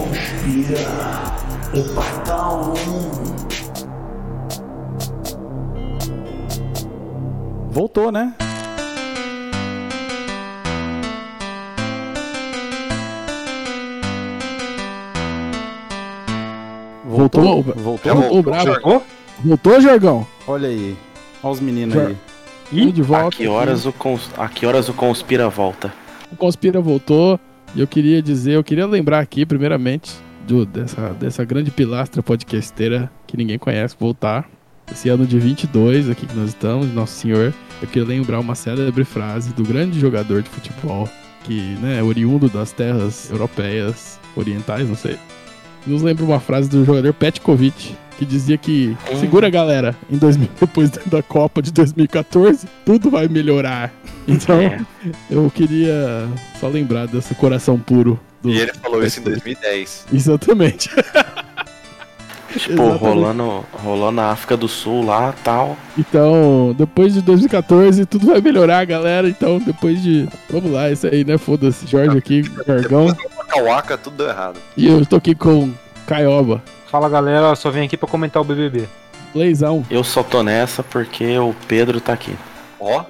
conspira o patrão. Voltou, né? Voltou? Voltou? Voltou, bravo. Chegou? Voltou, Jorgão? Olha aí. Olha os meninos Já- aí. Ih, de A volta. que horas o, cons... a que horas o Conspira volta? O Conspira voltou. E eu queria dizer, eu queria lembrar aqui, primeiramente, do- dessa, dessa grande pilastra podcasteira que ninguém conhece voltar. Esse ano de 22 aqui que nós estamos, Nosso Senhor. Eu queria lembrar uma célebre frase do grande jogador de futebol, que né, é oriundo das terras europeias, orientais, não sei. Nos lembra uma frase do jogador Petkovic, que dizia que Hum. segura galera, em 2000, depois da Copa de 2014, tudo vai melhorar. Então, É. eu queria só lembrar desse coração puro. E ele falou isso em 2010. Exatamente. Tipo, rolando, rolando na África do Sul lá tal. Então, depois de 2014, tudo vai melhorar, galera. Então, depois de. Vamos lá, isso aí, né? Foda-se. Jorge aqui, Gargão. Kawaka, tudo deu errado. E eu tô aqui com Caioba, Fala galera, só vim aqui pra comentar o BBB. Blazão, Eu só tô nessa porque o Pedro tá aqui. Ó,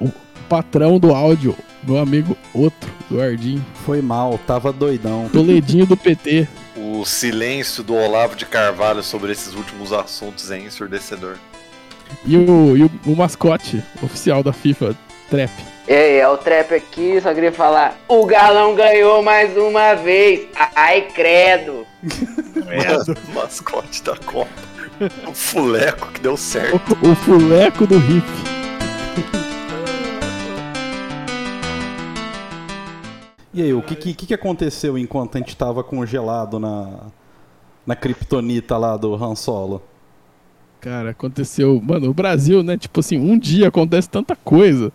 patrão do áudio, meu amigo outro, Eduardinho, Foi mal, tava doidão. Toledinho do PT. O silêncio do Olavo de Carvalho sobre esses últimos assuntos é ensurdecedor. E o, e o, o mascote oficial da FIFA, Trap. Ei, é o Trap aqui, só queria falar. O Galão ganhou mais uma vez. Ai, credo. O mascote da Copa. O fuleco que deu certo. O, o fuleco do hip. E aí, o que, que, que aconteceu enquanto a gente tava congelado na, na kryptonita lá do Han Solo? Cara, aconteceu. Mano, o Brasil, né? Tipo assim, um dia acontece tanta coisa.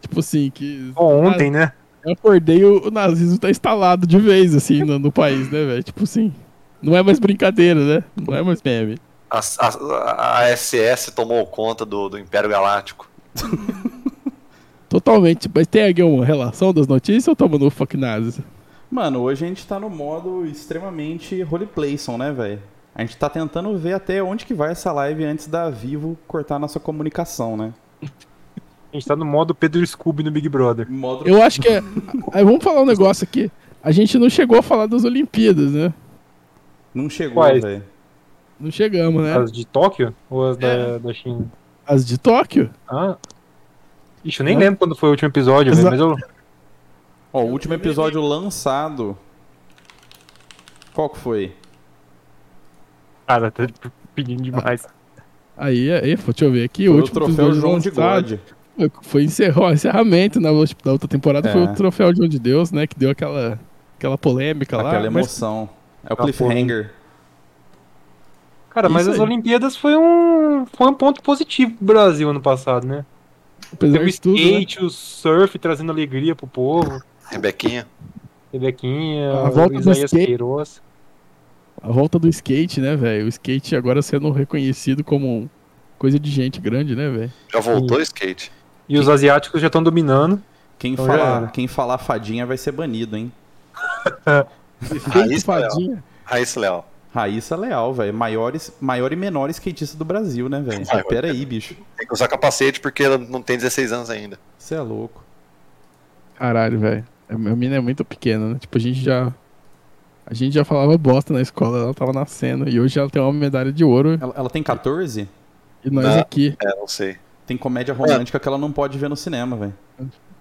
Tipo assim, que. Bom, ontem, né? Eu acordei o, o nazismo tá instalado de vez, assim, no, no país, né, velho? Tipo assim. Não é mais brincadeira, né? Não é mais meme. A, a, a SS tomou conta do, do Império Galáctico. Totalmente. Mas tem aqui uma relação das notícias ou tamo no fuck nazis? Mano, hoje a gente tá no modo extremamente roleplayson, né, velho? A gente tá tentando ver até onde que vai essa live antes da Vivo cortar nossa comunicação, né? A gente tá no modo Pedro Scooby no Big Brother. Modo... Eu acho que é. Aí vamos falar um negócio aqui. A gente não chegou a falar das Olimpíadas, né? Não chegou, velho. Não chegamos, né? As de Tóquio ou as da, da China? As de Tóquio? Ah. Ixi, eu nem Hã? lembro quando foi o último episódio, velho, Exa- mas eu. Ó, o último episódio lançado. Qual que foi? Cara, tá pedindo demais. Aí, aí, deixa eu ver aqui. Foi o o último troféu episódio João de God. Foi, foi encerrou, encerramento na, outra- da outra temporada. Foi É. o troféu João de Deus, né? Que deu aquela, aquela polêmica lá. Aquela mas- emoção. É o Aquela cliffhanger. Cara, mas Isso as aí. Olimpíadas foi um, foi um ponto positivo pro Brasil ano passado, né? Apesar Teve o de tudo, né? skate, o surf trazendo alegria pro povo. Rebequinha. Rebequinha, A volta do Isaías skate. Queiroz. A volta do skate, né, velho? O skate agora sendo reconhecido como coisa de gente grande, né, velho? Já voltou o skate. E os asiáticos já estão dominando. Quem, Então já falar, era. quem falar fadinha vai ser banido, hein? Raíssa fadinha. Raíssa Leal. Raíssa Leal, velho. Maiores, maior e menor skatista do Brasil, né, velho? Maior. Pera aí, bicho. Tem que usar capacete porque ela não tem 16 anos ainda. Você é louco. Caralho, velho. A minha mina é muito pequena, né? Tipo, a gente já. A gente já falava bosta na escola, ela tava nascendo. E hoje ela tem uma medalha de ouro. Ela, ela tem 14? E nós Não. aqui. É, não sei. Tem comédia romântica que ela não pode ver no cinema, velho.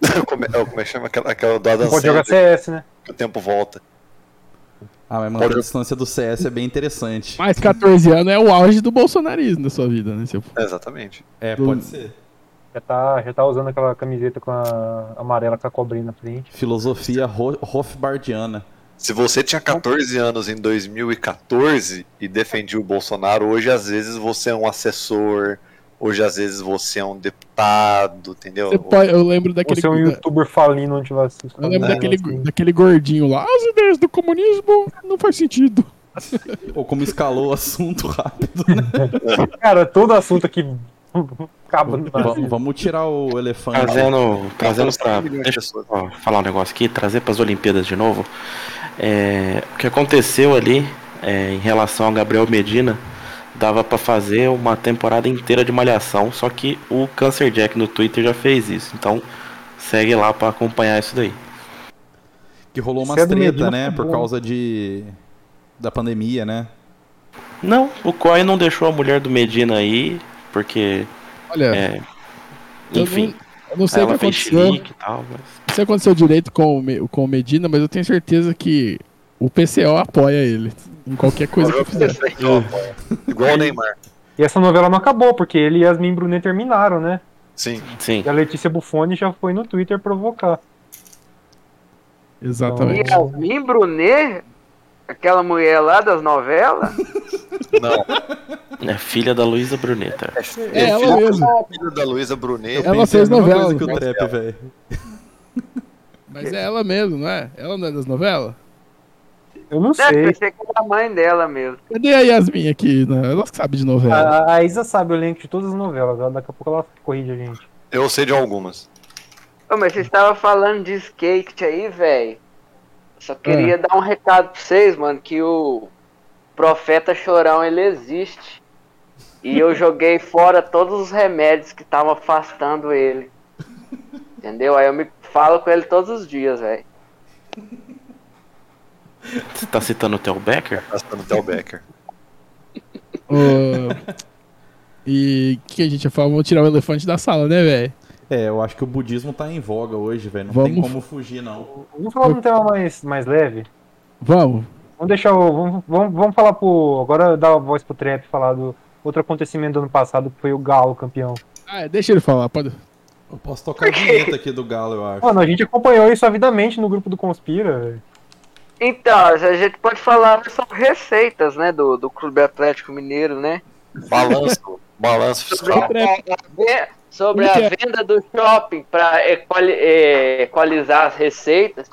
como, é, como é que chama aquela, aquela do Adam pode jogar CS, né? que o tempo volta. Ah, mas manter a distância do CS é bem interessante. Mais 14 anos é o auge do bolsonarismo da sua vida, né? Seu... É, exatamente. É, Do- pode ser. Já tá, já tá usando aquela camiseta com a amarela com a cobrinha na frente. Filosofia Hofbardiana. Se você tinha 14 anos em 2014 e defendia o Bolsonaro, hoje às vezes você é um assessor, hoje às vezes você é um deputado, entendeu? Você pode- eu lembro daquele. Você é um youtuber falindo antivacina. Eu lembro É, daquele, assim. daquele gordinho lá. As ideias do comunismo não faz sentido. Ou como escalou o assunto rápido, né? Cara, todo assunto aqui acaba vamos tirar o elefante. Trazendo, trazendo pra. Deixa eu falar um negócio aqui, trazer pras Olimpíadas de novo. É, o que aconteceu ali é, em relação ao Gabriel Medina dava pra fazer uma temporada inteira de malhação, só que o Cancer Jack no Twitter já fez isso. Então segue lá pra acompanhar isso daí. Que rolou umas é treta, Medina né? foi Por causa de. da pandemia, né? Não, o Coy não deixou a mulher do Medina aí, porque. Olha, É, eu enfim, não, eu não sei o que aconteceu. e tal, mas. Não sei o que aconteceu direito com o, com o Medina, mas eu tenho certeza que o PCO apoia ele. Em qualquer coisa que fizer. Igual o Neymar. E essa novela não acabou, porque ele e Yasmin Brunet terminaram, né? Sim. Sim. E a Letícia Buffoni já foi no Twitter provocar. Exatamente. Yasmin Brunet, aquela mulher lá das novelas, Não. É filha da Luísa Bruneta. É ela mesmo. Filho da Luísa Brunet. Ela fez a mesma novela, coisa que o no Trap, velho. Mas é ela mesmo, não é? Ela não é das novelas? Eu não sei. Pensei que era a mãe dela mesmo. Cadê a Yasmin aqui? Né? Ela sabe de novela. A, a Isa sabe o elenco de todas as novelas. ela- Daqui a pouco ela corrige a gente. Eu sei de algumas. Ô, mas vocês estavam falando de skate aí, velho. Só queria dar um recado pra vocês, mano, que o Profeta Chorão, ele existe. E eu joguei fora todos os remédios que estavam afastando ele. Entendeu? Aí eu me falo com ele todos os dias, velho. Você tá citando o Theo Becker? Gastando Tel Becker. Ô, E o que a gente ia falar? Vamos tirar o elefante da sala, né, velho? É, eu acho que o budismo tá em voga hoje, velho. Não tem Vamos- como fugir, não. Vamos falar de um tema mais, mais leve? Vamos. Vamos deixar o. Vamos, vamos, vamos falar pro. Agora dar a voz pro Trap falar do outro acontecimento do ano passado que foi o Galo campeão. Ah, é, deixa ele falar. Pode... Eu posso tocar a vinheta aqui do Galo, eu acho. Mano, a gente acompanhou isso avidamente no grupo do Conspira. Então, a gente pode falar sobre receitas, né, do, do Clube Atlético Mineiro, né? Balanço. balanço Sobre, fiscal. sobre a venda do shopping para equalizar as receitas.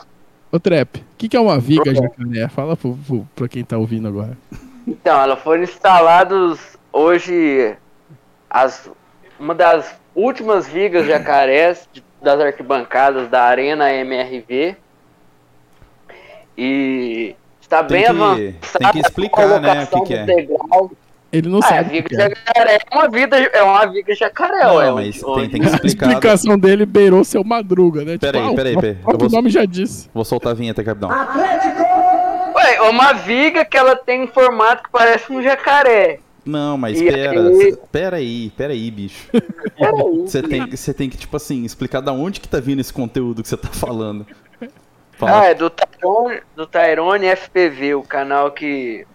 Ô, Trap, o que, que é uma viga jacaré? Fala pro, pro, pra quem tá ouvindo agora. Então, elas foram instaladas hoje as, uma das últimas vigas jacarés de- das arquibancadas da Arena MRV. E está Tem bem que- avançada tem que explicar, a né, o que colocação que é. do degrau. Ele não Ah, a sabe. o viga que é. jacaré é uma vida, é uma viga jacaré, Não, ué, mas tem, tem que A explicar. explicação dele beirou seu madruga, né? Peraí, ah, peraí, o peraí. Vou- nome já disse. Vou soltar a vinheta, capitão. Ué, é uma viga que ela tem um formato que parece um jacaré. Não, mas E pera. aí? cê- Pera aí, pera aí, bicho. Peraí. Você tem, você tem que, tipo assim, explicar da onde que tá vindo esse conteúdo que você tá falando. Ah, é do Tyrone, do Tyrone FPV, o canal que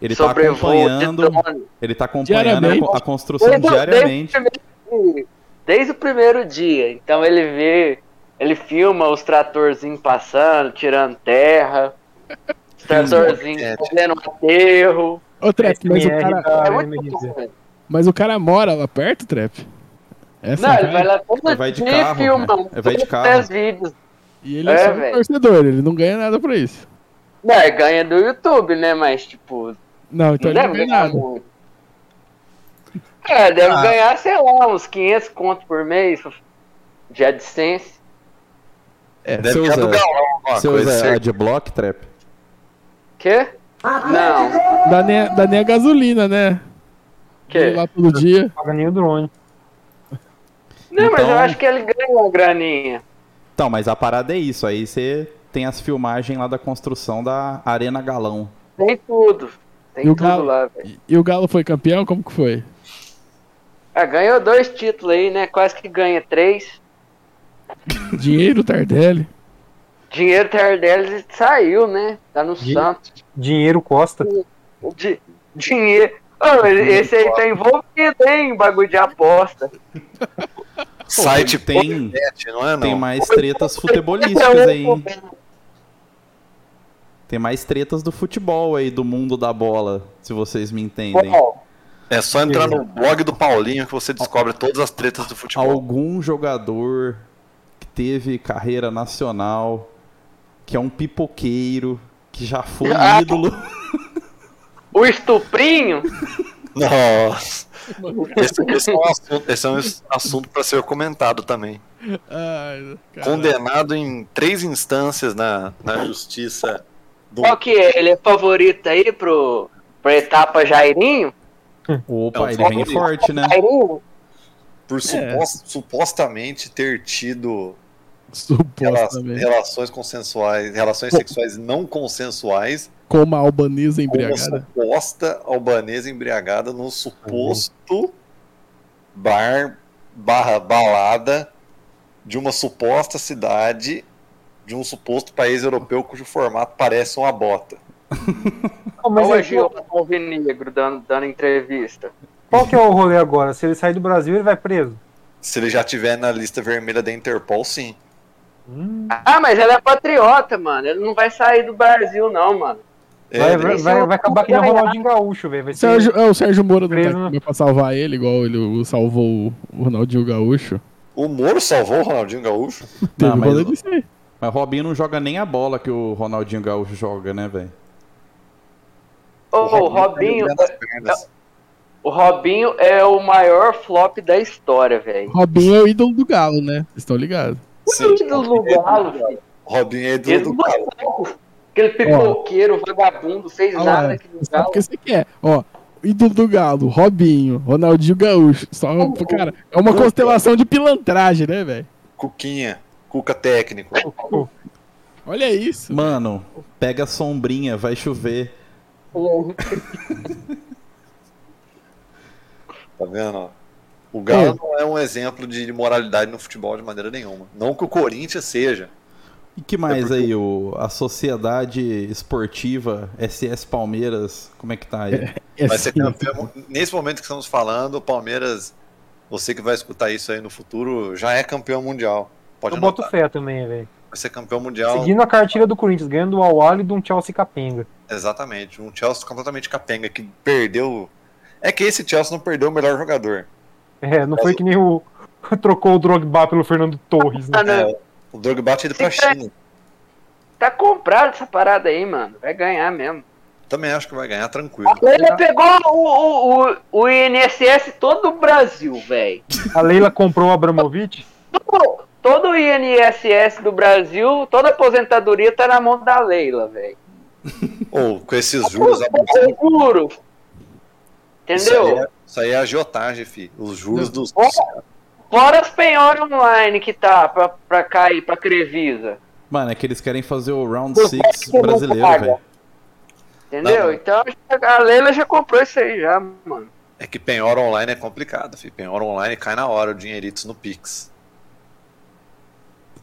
ele tá sobrevoa de acompanhando. Ele tá acompanhando a, construção Desde, diariamente. Desde, o primeiro, desde o primeiro dia. Então ele vê, ele filma os tratorzinhos passando, tirando terra, os tratorzinhos É. fazendo um aterro. Ô, Trap, mas o, cara, É bom, velho. mas o cara mora lá perto, Trap? Essa Não, é ele vai lá todo vai de dia carro, filmando né? Vai de carro. vídeos. E ele é, É, só um torcedor, ele não ganha nada pra isso. Não, ele ganha do YouTube, né? Mas, tipo, Não, então não ele não deve ganha ganhar nada. muito. É, deve Ah. ganhar, sei lá, uns 500 conto por mês de AdSense. É, Deve você ficar do galão você usa? Adblock, Trap? Quê? Não. Dá nem, dá nem a gasolina, né? Quê? Ele lá todo dia. Paga nem o drone. Não, mas Então- eu acho que ele ganha uma graninha. Então, mas a parada é isso. Aí você tem as filmagens lá da construção da Arena Galão. Tem tudo. Tem E o tudo Galo? lá, velho. E, o Galo foi campeão? Como que foi? Ah, ganhou dois títulos aí, né? Quase que ganha três. Dinheiro, Tardelli. Dinheiro Tardelli saiu, né? Tá no Di- Santos. Dinheiro Costa. Di- dinheiro. Ô, esse aí tá envolvido, hein? Bagulho de aposta. Site tem- Net, não é não? Tem mais tretas futebolísticas aí, hein? Tem mais tretas do futebol aí, do mundo da bola, se vocês me entendem. É só entrar no blog do Paulinho que você descobre todas as tretas do futebol. Algum jogador que teve carreira nacional, que é um pipoqueiro, que já foi Ah. ídolo. O estuprinho? Nossa. Esse, esse é um assunto, esse é um assunto para ser comentado também. Ai. Condenado em três instâncias na, na justiça do- Qual que é? Ele é favorito aí pro, pra etapa Jairinho? Opa, É um ele vem favorito. forte, né? Jairinho? por supos- supostamente ter tido Supostamente. relações consensuais, relações sexuais não consensuais Com uma albanesa com uma embriagada. suposta albanesa embriagada num suposto bar barra balada de uma suposta cidade de um suposto país europeu cujo formato parece uma bota. Pô, mas Olha o Alvinegro dando, dando entrevista. qual que é o rolê agora? Se ele sair do Brasil, ele vai preso. Se ele já tiver na lista vermelha da Interpol, sim. Hum, Ah, mas ele é patriota, mano. Ele não vai sair do Brasil, não, mano. É, vai, ele- vai, vai, vai acabar que nem o Ronaldinho Gaúcho, velho. Sérgio, é, o Sérgio Moro não tá aqui pra salvar ele, igual ele salvou o- Ronaldinho Gaúcho. O Moro salvou o Ronaldinho Gaúcho? Teve mas- rolê disso aí. Mas o Robinho não joga nem a bola que o Ronaldinho Gaúcho joga, né, velho? Ô, o Robinho, tá pernas. o Robinho é o maior flop da história, velho. Robinho é o ídolo do Galo, né? Vocês estão ligados? Sim. do Galo, velho. Robinho é ídolo do Galo. Aquele pipoqueiro, vagabundo, fez nada aqui no Sabe o Galo. que você quer? Ó, ídolo do Galo, Robinho, Ronaldinho Gaúcho. Só, cara, é uma constelação de pilantragem, né, velho? Cuquinha, Cuca técnico. Olha isso. Mano, pega a sombrinha, vai chover. Tá vendo? O Galo não é um exemplo de moralidade no futebol de maneira nenhuma. Não que o Corinthians seja. E que mais aí? O, a Sociedade Esportiva SS Palmeiras, como é que tá aí? É Vai ser campeão. Nesse momento que estamos falando, o Palmeiras, você que vai escutar isso aí no futuro, já é campeão mundial. Pode Eu boto anotar. fé também, velho. Vai ser campeão mundial. Seguindo a cartilha do Corinthians, ganhando o Awali de um Chelsea capenga. Exatamente. Um Chelsea completamente capenga que perdeu. É que esse Chelsea não perdeu o melhor jogador. É, não foi que nem o. Trocou o Drogba pelo Fernando Torres, né? Ah, não. É, o Drogba tinha ido pra é. China. Tá comprado essa parada aí, mano. Vai ganhar mesmo. Também acho que vai ganhar tranquilo. Ele pegou o, o, o, o INSS todo o Brasil, velho. A Leila comprou o Abramovich. Todo, todo o INSS do Brasil, toda a aposentadoria tá na mão da Leila, velho. Ou com esses juros abusivos. Seguro. Isso aí, Entendeu? Isso aí é agiotagem, fi. Os juros dos. Fora as penhoras online que tá pra, pra cair, pra Crevisa. Mano, é que eles querem fazer o Round Por 6 que não brasileiro, velho. Entendeu? Não. Então a Leila já comprou isso aí já, mano. É que penhora online é complicado, fi. Penhora online cai na hora o dinheiritos no Pix.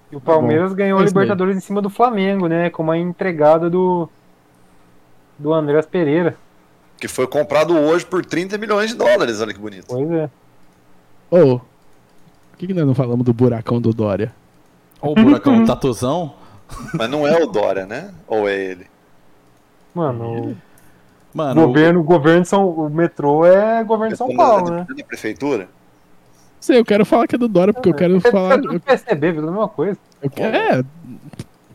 E o Palmeiras ganhou a. Libertadores em cima do Flamengo, né? Com uma entregada do. Do Andrés Pereira. Que foi comprado hoje por 30 milhões de dólares, olha que bonito. Pois é. Ô, por que, que nós não falamos do buracão do Dória? Ó o buracão tatuzão. Mas não é o Dória, né? Ou é ele? Mano, o Mano, o- governo, o governo de São. O metrô é governo de São Paulo, né? Da prefeitura? Sei, eu quero falar que é do Dória porque eu quero falar. É do PSDB, viu? a mesma coisa. Eu quero, é.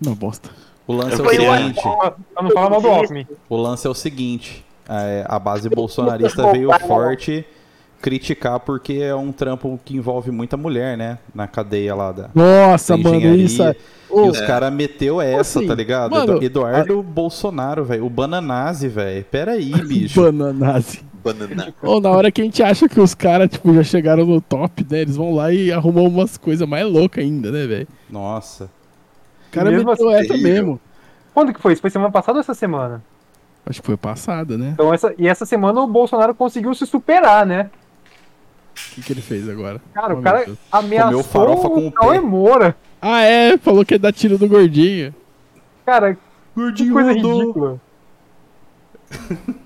Uma bosta. o lance é o seguinte. Pra não falar mal do Alckmin. O lance é o seguinte, é, a base bolsonarista veio forte criticar porque é um trampo que envolve muita mulher, né? Na cadeia lá da, Nossa, da mano, isso. é- E os caras meteu essa, assim, tá ligado? mano, Eduardo Bolsonaro, velho. O Bananase, velho. Pera aí, bicho. Bananase. Banana. Ou na hora que a gente acha que os caras, tipo, já chegaram no top, né? Eles vão lá e arrumam umas coisas mais loucas ainda, né, velho? Nossa. O cara mesmo meteu assim, essa mesmo. Quando que foi? Isso foi semana passada ou essa semana? Acho que foi passada, né? Então, essa, e essa semana o Bolsonaro conseguiu se superar, né? O que, que ele fez agora? Cara, Oh, o cara ameaçou farofa com o Cauê. Moura. Ah, é? Falou que ia dar tiro do gordinho. Cara, que Gordinho coisa rodou. ridícula.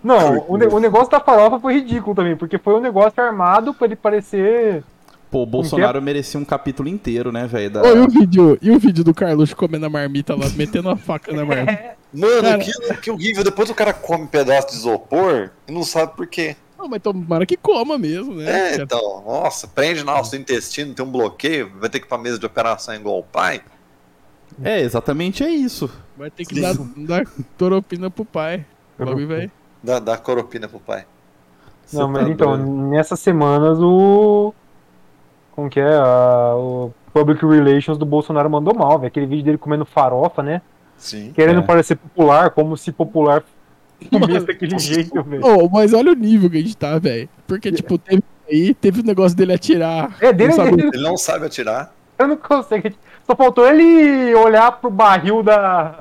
Não, o, ne- o negócio da farofa foi ridículo também, porque foi um negócio armado pra ele parecer. Pô, o Bolsonaro merecia um capítulo inteiro, né, velho? Da... Ô, e o vídeo? E o vídeo do Carlos comendo a marmita lá, metendo a faca na marmita? Mano, Cara- que, que horrível. Depois o cara come um pedaço de isopor e não sabe por quê. Não, mas tomara que coma mesmo, né? É, então, nossa, prende na nosso intestino, tem um bloqueio, vai ter que ir pra mesa de operação igual o pai. É, exatamente é isso. Vai ter que dar, dar toropina pro pai. Logo vai. Dá, dá coropina pro pai. Cê Não, mas tá então, doido. nessas semanas o. Como que é? A- o Public Relations do Bolsonaro mandou mal, velho. Aquele vídeo dele comendo farofa, né? Sim. querendo É. parecer popular, como se popular comesse daquele jeito, velho. Ô, mas olha o nível que a gente tá, velho. Porque, tipo, teve aí, teve o negócio dele atirar. É, dele, não sabe- Ele não sabe atirar. eu não consigo. Só faltou ele olhar pro barril da.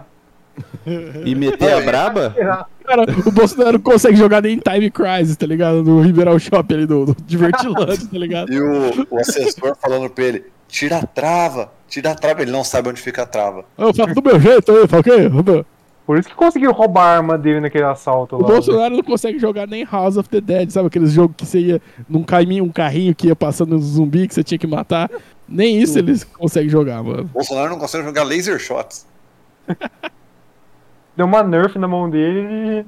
E meter a braba? Cara, o Bolsonaro não consegue jogar nem Time Crisis, tá ligado? No Ribeirão Shopping ali do, do tá ligado? E o, o assessor falando pra ele: tira a trava, tira a trava. Ele não sabe onde fica a trava. Eu faço do meu jeito aí, fala o quê? Por isso que conseguiu roubar a arma dele naquele assalto O lá. Bolsonaro não consegue jogar nem House of the Dead, sabe? Aqueles jogos que você ia num caminho, um carrinho que ia passando um zumbi que você tinha que matar. Nem isso eles conseguem jogar, mano. Bolsonaro não consegue jogar laser shots. Deu uma nerf na mão dele e.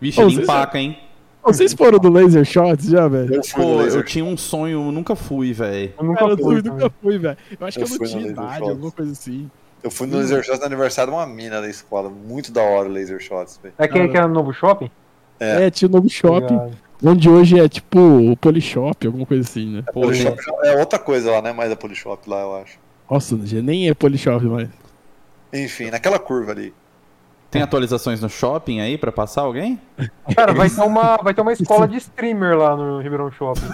Vixe, ele empaca, hein? Vocês foram do Laser Shots já, velho? Eu Pô, eu tinha um sonho, nunca fui, velho. Eu nunca Cara, eu fui. nunca fui, velho. Eu acho que Eu eu não tinha idade, Shots. alguma coisa assim. Eu fui no laser shots no aniversário de uma mina da escola. Muito da hora o laser shots, velho. É aquele que era no novo shopping? É. É, tinha o novo shopping, Obrigado. onde hoje é tipo o Polishop, alguma coisa assim, né? Pô, Polishop é outra coisa lá, né? Mais a Polishop lá, eu acho. Nossa, nem é Polishop mais. Enfim, naquela curva ali. Tem atualizações no shopping aí pra passar alguém? Cara, vai ter, uma, vai ter uma escola de streamer lá no Ribeirão Shopping.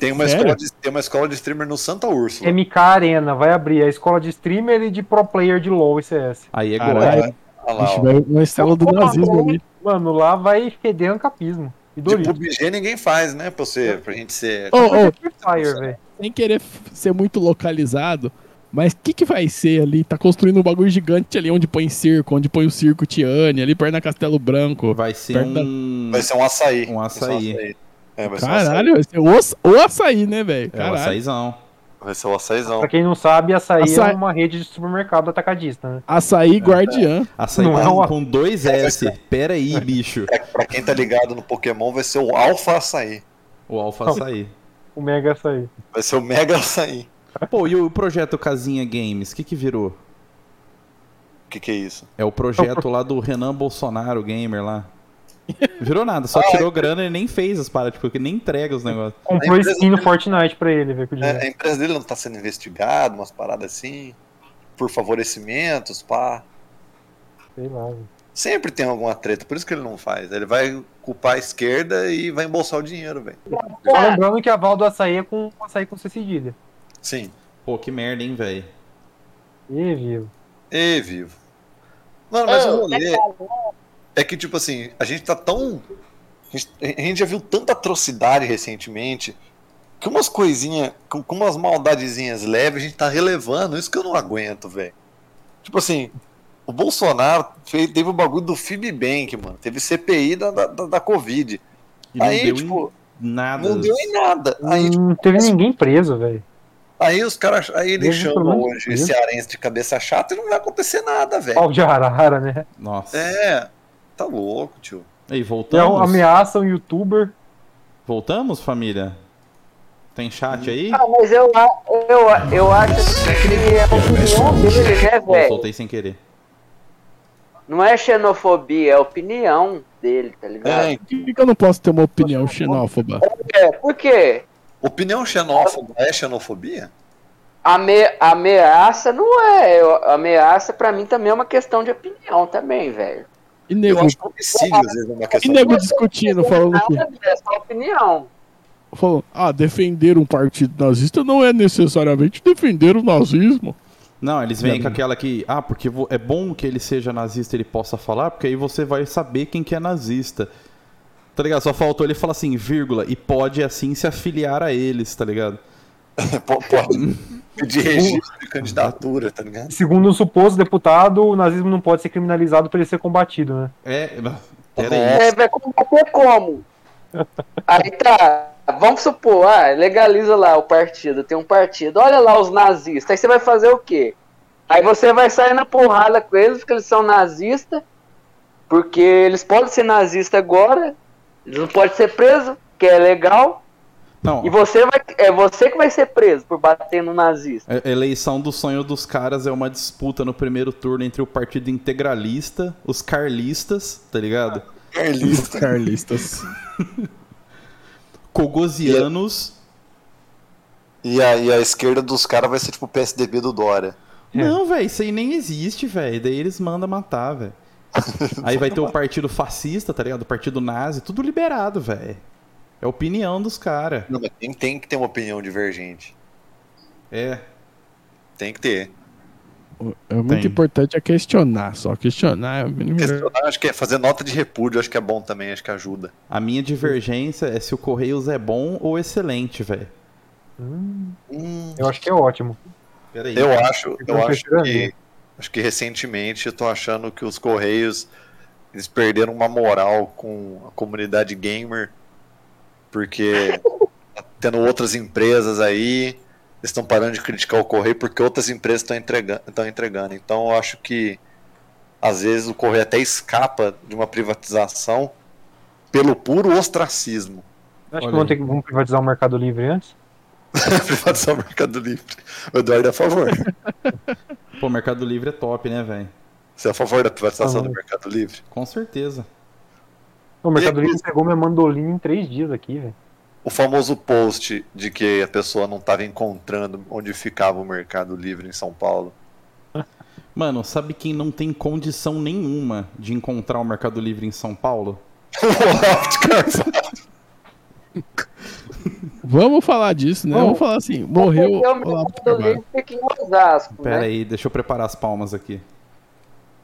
Tem uma, Sério? escola de, tem uma escola de streamer no Santa Úrsula. MK Arena vai abrir a escola de streamer e de pro player de LoL e CS. Aí é. Olha lá, Ixi, ó. vai uma estrela do nazismo ali. Mano, lá vai fedendo capismo. E De. PUBG ninguém faz, né? Pra, você, pra gente ser. Ô, ô, Free Fire, velho. sem querer ser muito localizado, mas o que, que vai ser ali? Tá construindo um bagulho gigante ali onde põe circo, onde põe o circo Tiane, ali perto da Castelo Branco. Vai ser Perto da- um. Vai ser um açaí. Um açaí. É, vai Caralho, vai ser o, aç- o açaí, né, velho? É o açaizão. um. Vai ser um açaizão. Pra quem não sabe, açaí, Açaí- é uma rede de supermercado atacadista, né? Açaí guardiã. Açaí Não é com, uma- com dois S. Pera aí, bicho. É, pra quem tá ligado no Pokémon, vai ser o Alpha Açaí. O Alfa Açaí. O Mega açaí. Vai ser o Mega Açaí. Pô, e o projeto Casinha Games? O que que virou? O que, que é isso? É o projeto lá do Renan Bolsonaro, gamer lá. Virou nada, só Ah, tirou grana e nem fez as paradas, porque nem entrega os negócios. Comprou skin no Fortnite pra ele, velho, com o dinheiro. É, a empresa dele não tá sendo investigada, umas paradas assim. Por favorecimentos, pá. Sei lá, velho. Sempre tem alguma treta, por isso que ele não faz. Ele vai culpar a esquerda e vai embolsar o dinheiro, velho. Lembrando que a Val do açaí é com açaí com C cedilha. Sim. Pô, que merda, hein, velho. Ih, viu? E vivo. Mano, mas o rolê é que, tipo assim, a gente tá tão. A gente, a gente já viu tanta atrocidade recentemente que umas coisinhas, com, com umas maldadezinhas leves, a gente tá relevando. Isso que eu não aguento, velho. Tipo assim, o Bolsonaro fez, teve o bagulho do Fibbank, mano. Teve CPI da, da, da, Covid. E não aí, deu tipo, em nada. não deu em nada. Aí, tipo, Não teve ninguém preso, velho. Aí os caras. Aí ele Mesmo chama hoje isso. cearense de cabeça chata e não vai acontecer nada, velho. Pau de arara, né? Nossa. É, tá louco, tio. Aí, E voltamos? ameaça um youtuber. Voltamos, família? Tem chat aí? Ah, mas eu, eu, eu acho que é a opinião dele, né, velho? soltei sem querer. Não é xenofobia, é a opinião dele, tá ligado? É, Por que, que eu não posso ter uma opinião xenófoba? É, por quê? Opinião xenófoba é xenofobia? Ame, ameaça não é. eu- Ameaça pra mim também é uma questão de opinião também, velho. E Eu nego, acho que homicídio às vezes é uma e questão. nego discutindo, falando que. É só opinião. Falando, ah, defender um partido nazista não é necessariamente defender o nazismo. Não, eles vêm com aquela que, ah, porque é bom que ele seja nazista e ele possa falar, porque aí você vai saber quem que é nazista. Tá ligado? Só faltou ele falar assim, vírgula, e pode assim se afiliar a eles, tá ligado? Po- Pode pedir registro de candidatura, tá ligado? Segundo um suposto deputado, o nazismo não pode ser criminalizado pra ele ser combatido, né? É, peraí. É, vai combater como? Aí tá, vamos supor, ah, legaliza lá o partido, tem um partido, olha lá os nazistas, aí você vai fazer o quê? Aí você vai sair na porrada com eles, porque eles são nazistas, porque eles podem ser nazistas agora, eles não podem ser presos, que é legal, Não, e você vai, é você que vai ser preso por bater no nazista. a eleição do sonho dos caras é uma disputa no primeiro turno entre o partido integralista, os carlistas, tá ligado? Carlista. Carlistas. Cogosianos, E a, e a esquerda dos caras vai ser tipo o PSDB do Dória. É. Não, velho, isso aí nem existe, velho. Daí eles mandam matar, velho. Aí vai ter o partido fascista, tá ligado? O partido nazi, tudo liberado, velho. É a opinião dos caras. Não, mas tem, tem que ter uma opinião divergente. É. Tem que ter. É muito Tem. importante é questionar, só questionar é o mínimo. Questionar, acho que é fazer nota de repúdio, acho que é bom também, acho que ajuda. A minha divergência é se o Correios é bom ou excelente, velho. Hum, Eu acho que é ótimo. Peraí. eu acho, Eu eu acho que. Acho que recentemente eu tô achando que os Correios eles perderam uma moral com a comunidade gamer, porque tá tendo outras empresas aí, eles estão parando de criticar o Correio porque outras empresas estão entregando, estão entregando. Então eu acho que às vezes o Correio até escapa de uma privatização pelo puro ostracismo. Acho Olha que vão ter que vamos privatizar o Mercado Livre antes. Privatização do Mercado Livre. O Eduardo é a favor. Pô, Mercado Livre é top, né, velho? Você é a favor da privatização Ah. do Mercado Livre? Com certeza. O Mercado E- Livre pegou minha mandolina em três dias aqui, velho. O famoso post de que a pessoa não estava encontrando onde ficava o Mercado Livre em São Paulo. Mano, sabe quem não tem condição nenhuma de encontrar o Mercado Livre em São Paulo? O Olavo de Carvalho. Vamos falar disso, né? Bom, Vamos falar assim, morreu Olavo Carvalho. Osasco, Pera né? aí, deixa eu preparar as palmas aqui.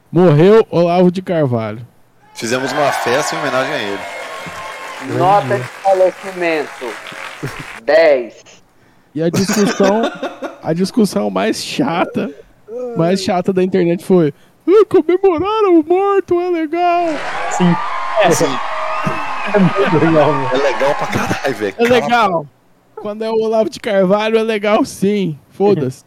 Morreu Olavo de Carvalho. Fizemos uma festa em homenagem a ele. Nota de falecimento. 10. E a discussão, a discussão mais chata, mais chata da internet foi: "Ah, comemoraram o morto, é legal. Sim. É muito legal. É legal pra caralho, velho. É legal. Quando é o Olavo de Carvalho, é legal sim. Foda-se.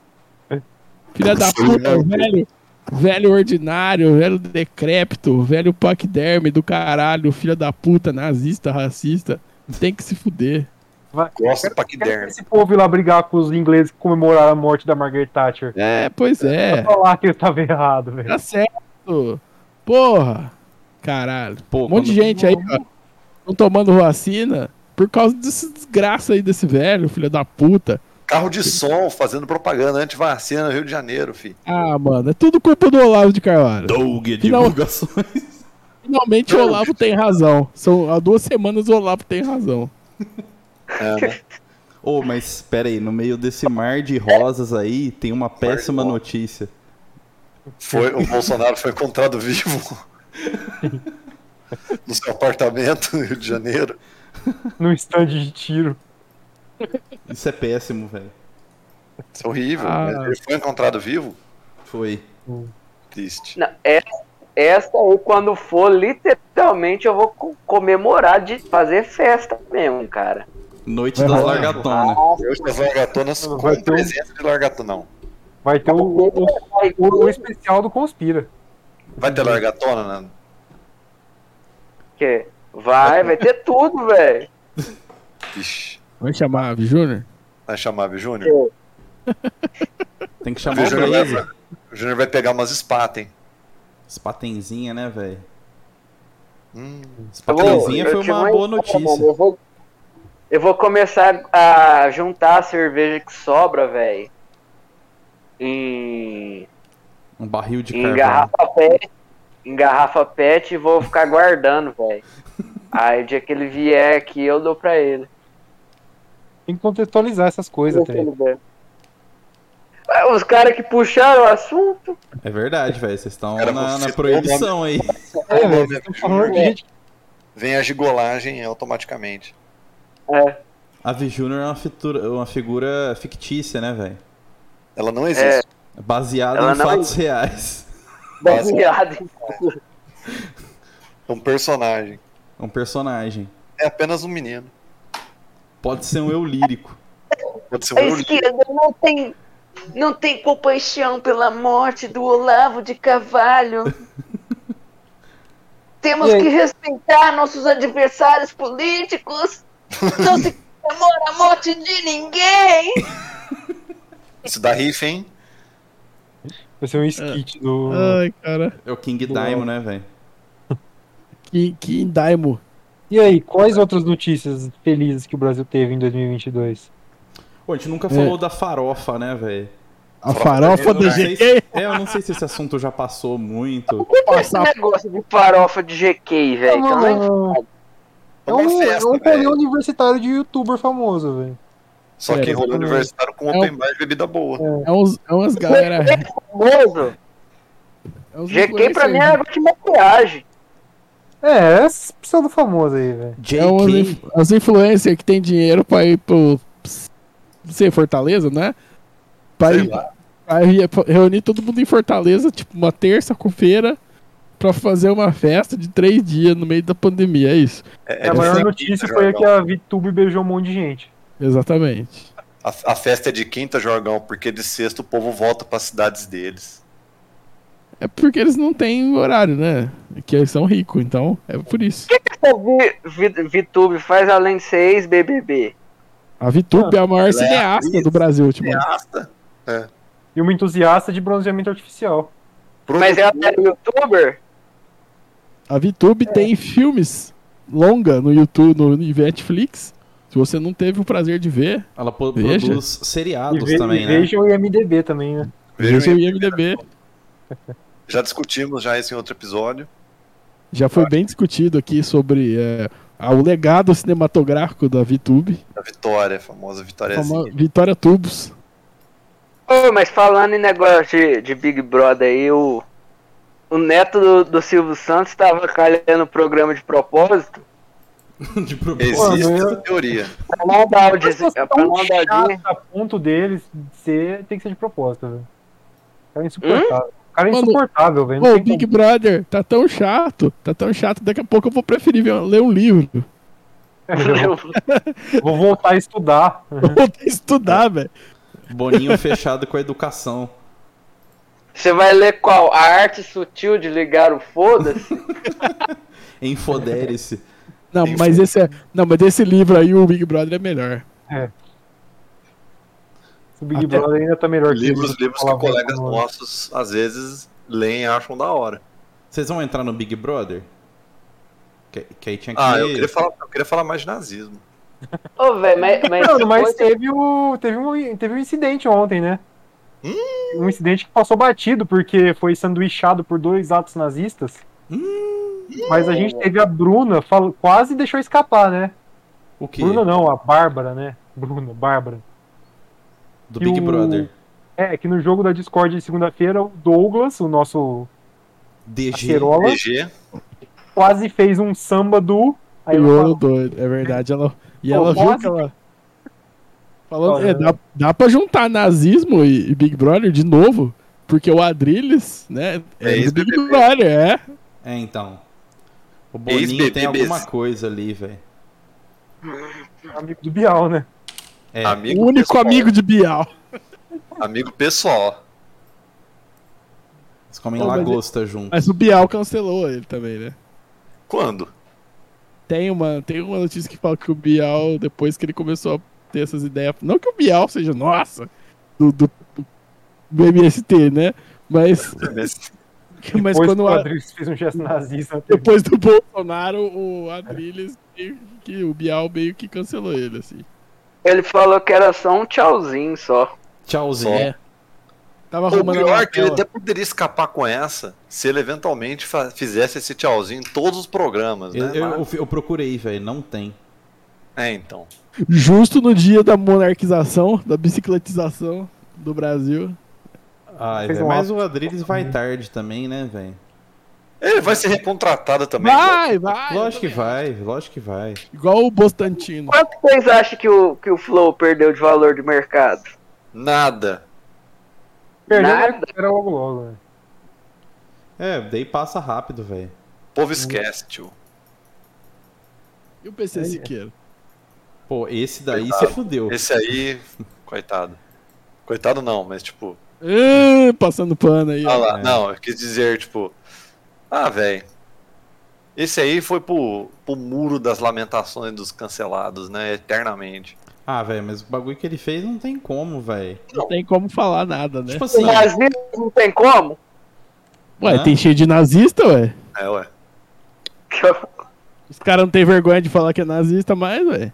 Filha da puta, velho. Velho ordinário, velho decrépito, velho paquiderme do caralho, filha da puta, nazista, racista. Tem que se fuder. Vai. Do Quero Paquiderme. esse povo ir lá brigar com os ingleses que comemoraram a morte da Margaret Thatcher. É, pois é. Pra falar que ele tava errado, velho. Tá certo. Porra. Caralho. Pô, Um monte de gente aí, ó, não tomando vacina por causa dessa desgraça aí desse velho, filho da puta. Carro de som fazendo propaganda anti-vacina no Rio de Janeiro, filho. Ah, mano, é tudo culpa do Olavo de Carvalho. Doug Final- divulgações. Finalmente o Olavo tem razão. São há duas semanas o Olavo tem razão. É, né? Ô, mas pera aí, no meio desse mar de rosas aí, tem uma péssima notícia. Foi, o Bolsonaro foi encontrado vivo no seu apartamento no Rio de Janeiro. Num stand de tiro. Isso é péssimo, velho. Isso é horrível. Ah. Ele foi encontrado vivo? Foi. Triste. Não, essa, essa aí, quando for, literalmente eu vou co- comemorar de fazer festa mesmo, cara. Noite Vai das largatonas. Eu das largatonas Vai com ter presença de largatonão. Vai ter o, o, o- o especial do Conspira. Vai ter largatona, né? Que vai, vai ter tudo, velho. Vai chamar a Júnior? Vai chamar o Júnior? Tem que chamar o Júnior Blaze. o Júnior vai pegar umas espatas, hein? Spatenzinha, né, velho? Hum, Spatenzinha Eu foi uma boa notícia. mano. Eu vou, eu vou começar a juntar a cerveja que sobra, velho. Em, Um barril de em carvão. garrafa pet. Em garrafa pet e vou ficar guardando, velho. Aí o dia que ele vier aqui, eu dou pra ele. Tem que contextualizar essas coisas, tá Os caras que puxaram o assunto. É verdade, velho. Vocês estão na, na citou proibição aí. É, velho. Tô falando de gente Vem a gigolagem automaticamente. É, A V Júnior é uma, fitura- uma figura fictícia, né, velho? Ela não existe. Baseada Ela em não- fatos reais. Baseado em. É um personagem. É um personagem. É apenas um menino. Pode ser um eu lírico. Pode ser um A eu esquerda não tem, não tem compaixão pela morte do Olavo de Carvalho. Temos que respeitar nossos adversários políticos. Não se comemora a morte de ninguém. Isso dá rifa, hein? Vai ser um skit do. Ai, cara. É o King. Diamond, né, velho? Que, que indaimo. E aí, quais outras notícias felizes que o Brasil teve em 2022? Pô, a gente nunca É. falou da farofa, né, velho? A farofa Eu do sei GK. se, é, eu não sei se esse assunto já passou muito. O que é esse negócio de farofa de GK, velho? Que eu não entendo. É uma um, é festa, um velho. universitário de youtuber famoso, velho. Só que rolê eu- universitário com É open um- bar de bebida boa. É uns, é umas galera. É uns GK pra mim é negócio de maquiagem. É, esses pseudo famoso aí, velho. É inf- as influencers que tem dinheiro pra ir pro. Sei, Fortaleza, né? Pra Sei ir, lá. pra ir- reunir todo mundo em Fortaleza, tipo, uma terça-feira, pra fazer uma festa de três dias no meio da pandemia. É isso. É, a maior notícia foi a que a VTube beijou um monte de gente. Exatamente. A, a festa é de quinta, Jorgão, porque de sexta o povo volta pras cidades deles. É porque eles não têm horário, né? Que eles são ricos, então é por isso. O que que essa Vi- VTube faz além de ser ex-BBB? A VTube é a maior é cineasta atriz, do Brasil, ultimamente. Cineasta. E uma entusiasta de bronzeamento artificial. Mas ela é youtuber? A VTube tem filmes longa no YouTube, no Netflix. Se você não teve o prazer de ver, Ela Veja. produz seriados ve também, e né? vejam o IMDB também, né? veja o. IMDB. Já discutimos já isso em outro episódio. Já foi bem discutido aqui sobre é, a- o legado cinematográfico da VTube. Da Vitória, a famosa Vitória. Fama- Vitória Tubos. Ô, mas falando em negócio de, de Big Brother aí, o, o neto do, do Silvio Santos tava calhando o programa de propósito De propósito. Existe Mano, eu- teoria. pra não dar você pra não dar a ponto deles ser, tem que ser de propósito, velho. O cara é insuportável. O cara é insuportável, velho. Pô, Não o Big como. Brother tá tão chato, tá tão chato, daqui a pouco eu vou preferir ver- ler um livro. Vou voltar a estudar. Vou ter que estudar, velho. Boninho fechado com a educação. Você vai ler qual? A arte sutil de ligar o foda-se? Enfodere-se. Não, mas esse é. Não, mas desse livro aí o Big Brother é melhor. O Big Até- Brother ainda tá melhor que Livros, eles. livros que colegas nossos às vezes leem e acham da hora. Vocês vão entrar no Big Brother? Que, que aí tinha que. Ah, eu queria falar, eu queria falar mais de nazismo. Ô, velho, mas, mas, Mano, mas teve, o, teve, um, teve um incidente ontem, né? Um incidente que passou batido, porque foi sanduichado por dois atos nazistas. Mas a gente teve a Bruna, quase deixou escapar, né? O quê? Bruna não, a Bárbara, né? Bruna, Bárbara. Do que Big o- Brother. É, que no jogo da Discord de segunda-feira, o Douglas, o nosso DG. acerola, DG, quase fez um samba do. Aí ela falou, doido, é verdade. Ela, e Pô, ela viu quase que ela. Olha, é, dá, dá pra juntar nazismo e, e Big Brother de novo, porque o Adrilles, né? É, É do Big. Brother, é. É, então. O Boninho tem alguma coisa ali, velho. amigo do Bial, né? É. amigo o único pessoal, amigo de Bial. Amigo pessoal. Eles comem Pô, mas lagosta junto. Mas o Bial cancelou ele também, né? Quando? Tem uma, tem uma notícia que fala que o Bial, depois que ele começou a ter essas ideias. Não que o Bial seja, nossa, do, do, do MST, né? Mas, mas Depois quando que o o A- Adriles fez um gesto nazista. depois do Bolsonaro, o Adrilles, meio que o Bial meio que cancelou ele, assim. ele falou que era só um tchauzinho só. Tchauzinho. É. Tava O pior é que ele até poderia escapar com essa se ele eventualmente fizesse esse tchauzinho em todos os programas, né? Mas- eu- eu procurei, velho. Não tem. É, então. Justo no dia da monarquização, da bicicletização do Brasil. Ai, Fez velho. um Mas o Adriles vai tarde também, né, velho? Ele vai ser recontratado também. Vai, vai! Lógico que vai, lógico que vai. Igual o Bostantino. Quanto vocês acham que o, que o Flow perdeu de valor de mercado? Nada. Perdeu, Nada. Era logo logo, né? É, daí passa rápido, velho. O povo esquece, tio. E o PC Siqueira? Pô, esse daí Coitado. se fudeu. Esse aí, coitado. Coitado não, mas tipo. Ah, passando pano aí. Ah lá, É. não, eu quis dizer, tipo. Ah, velho. Esse aí foi pro, pro muro das lamentações dos cancelados, né? Eternamente. Ah, velho, mas o bagulho que ele fez não tem como, velho. Não tem como falar nada, né? Tipo O assim, nazismo não tem como? Ué, Hã? tem cheio de nazista, ué. É, ué. Os caras não tem vergonha de falar que é nazista mais, ué.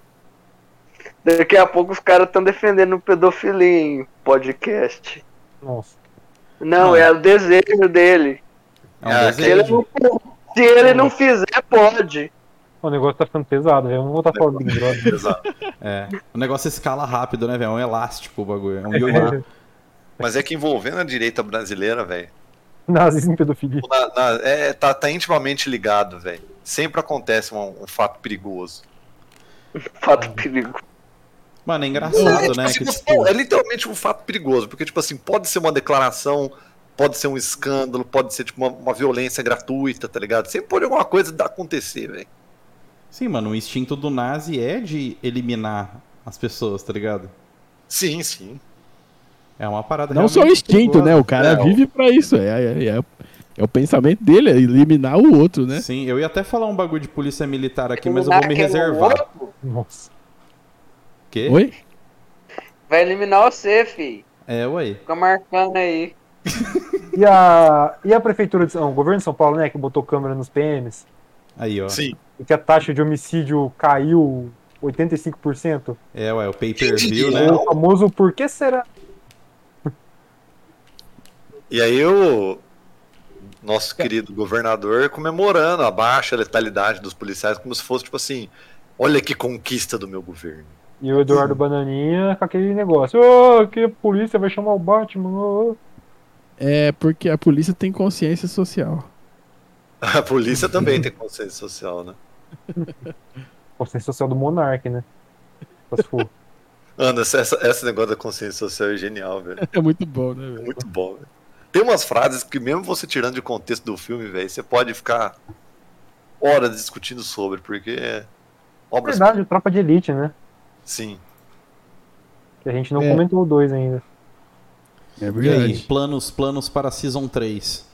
Daqui a pouco os caras estão defendendo pedofilia em podcast. Nossa. Não, Não. é o desejo dele. É um Ah, Se ele desejo. não, se ele não fizer, pode. O negócio tá ficando pesado, velho. Vamos voltar a falar do Big Brother. É. O negócio escala rápido, né, velho? É um elástico o bagulho. É um ioiô. Mas é que envolvendo a direita brasileira, velho, Nazismo e pedofilia. na- na- é, tá, tá intimamente ligado, velho. Sempre acontece um, um fato perigoso. Fato perigo. Mano, é É, engraçado, tipo né? assim, Que, tipo, é literalmente um fato perigoso, porque, tipo assim, pode ser uma declaração, pode ser um escândalo, pode ser, tipo, uma, uma violência gratuita, tá ligado? Sempre pode alguma coisa acontecer, velho. Sim, mano, o instinto do nazi é de eliminar as pessoas, tá ligado? Sim, sim. É uma parada Não só o instinto, perigosa. né? O cara É, vive pra isso. É, é, é, é o pensamento dele, é eliminar o outro, né? Sim, eu ia até falar um bagulho de polícia militar aqui, mas eu vou me Eliminar reservar. outro? Nossa. Quê? Oi? Vai eliminar você, fi. É, ué. Fica marcando aí. E a, e a prefeitura de São o governo de São Paulo, né, que botou câmera nos PMs, Aí, ó. Sim. e que a taxa de homicídio caiu 85%. É, ué, o pay-per-view, né? O famoso por que será? E aí o nosso querido governador comemorando a baixa letalidade dos policiais como se fosse, tipo assim, olha que conquista do meu governo. E o Eduardo Bananinha com aquele negócio. Ô, que a polícia vai chamar o Batman. ô, ô." É porque a polícia tem consciência social. A polícia também tem consciência social, né? Consciência social do Monark, né? Se for. Essa, esse negócio da consciência social é genial, velho. É muito bom, né, É velho? muito bom, velho. Tem umas frases que, mesmo você tirando de contexto do filme, velho, você pode ficar horas discutindo sobre, porque é obras. Verdade, o Tropa de Elite, né? Sim. Que a gente não É. comentou o 2 ainda. É E aí, verdade. planos, planos para a Season 3.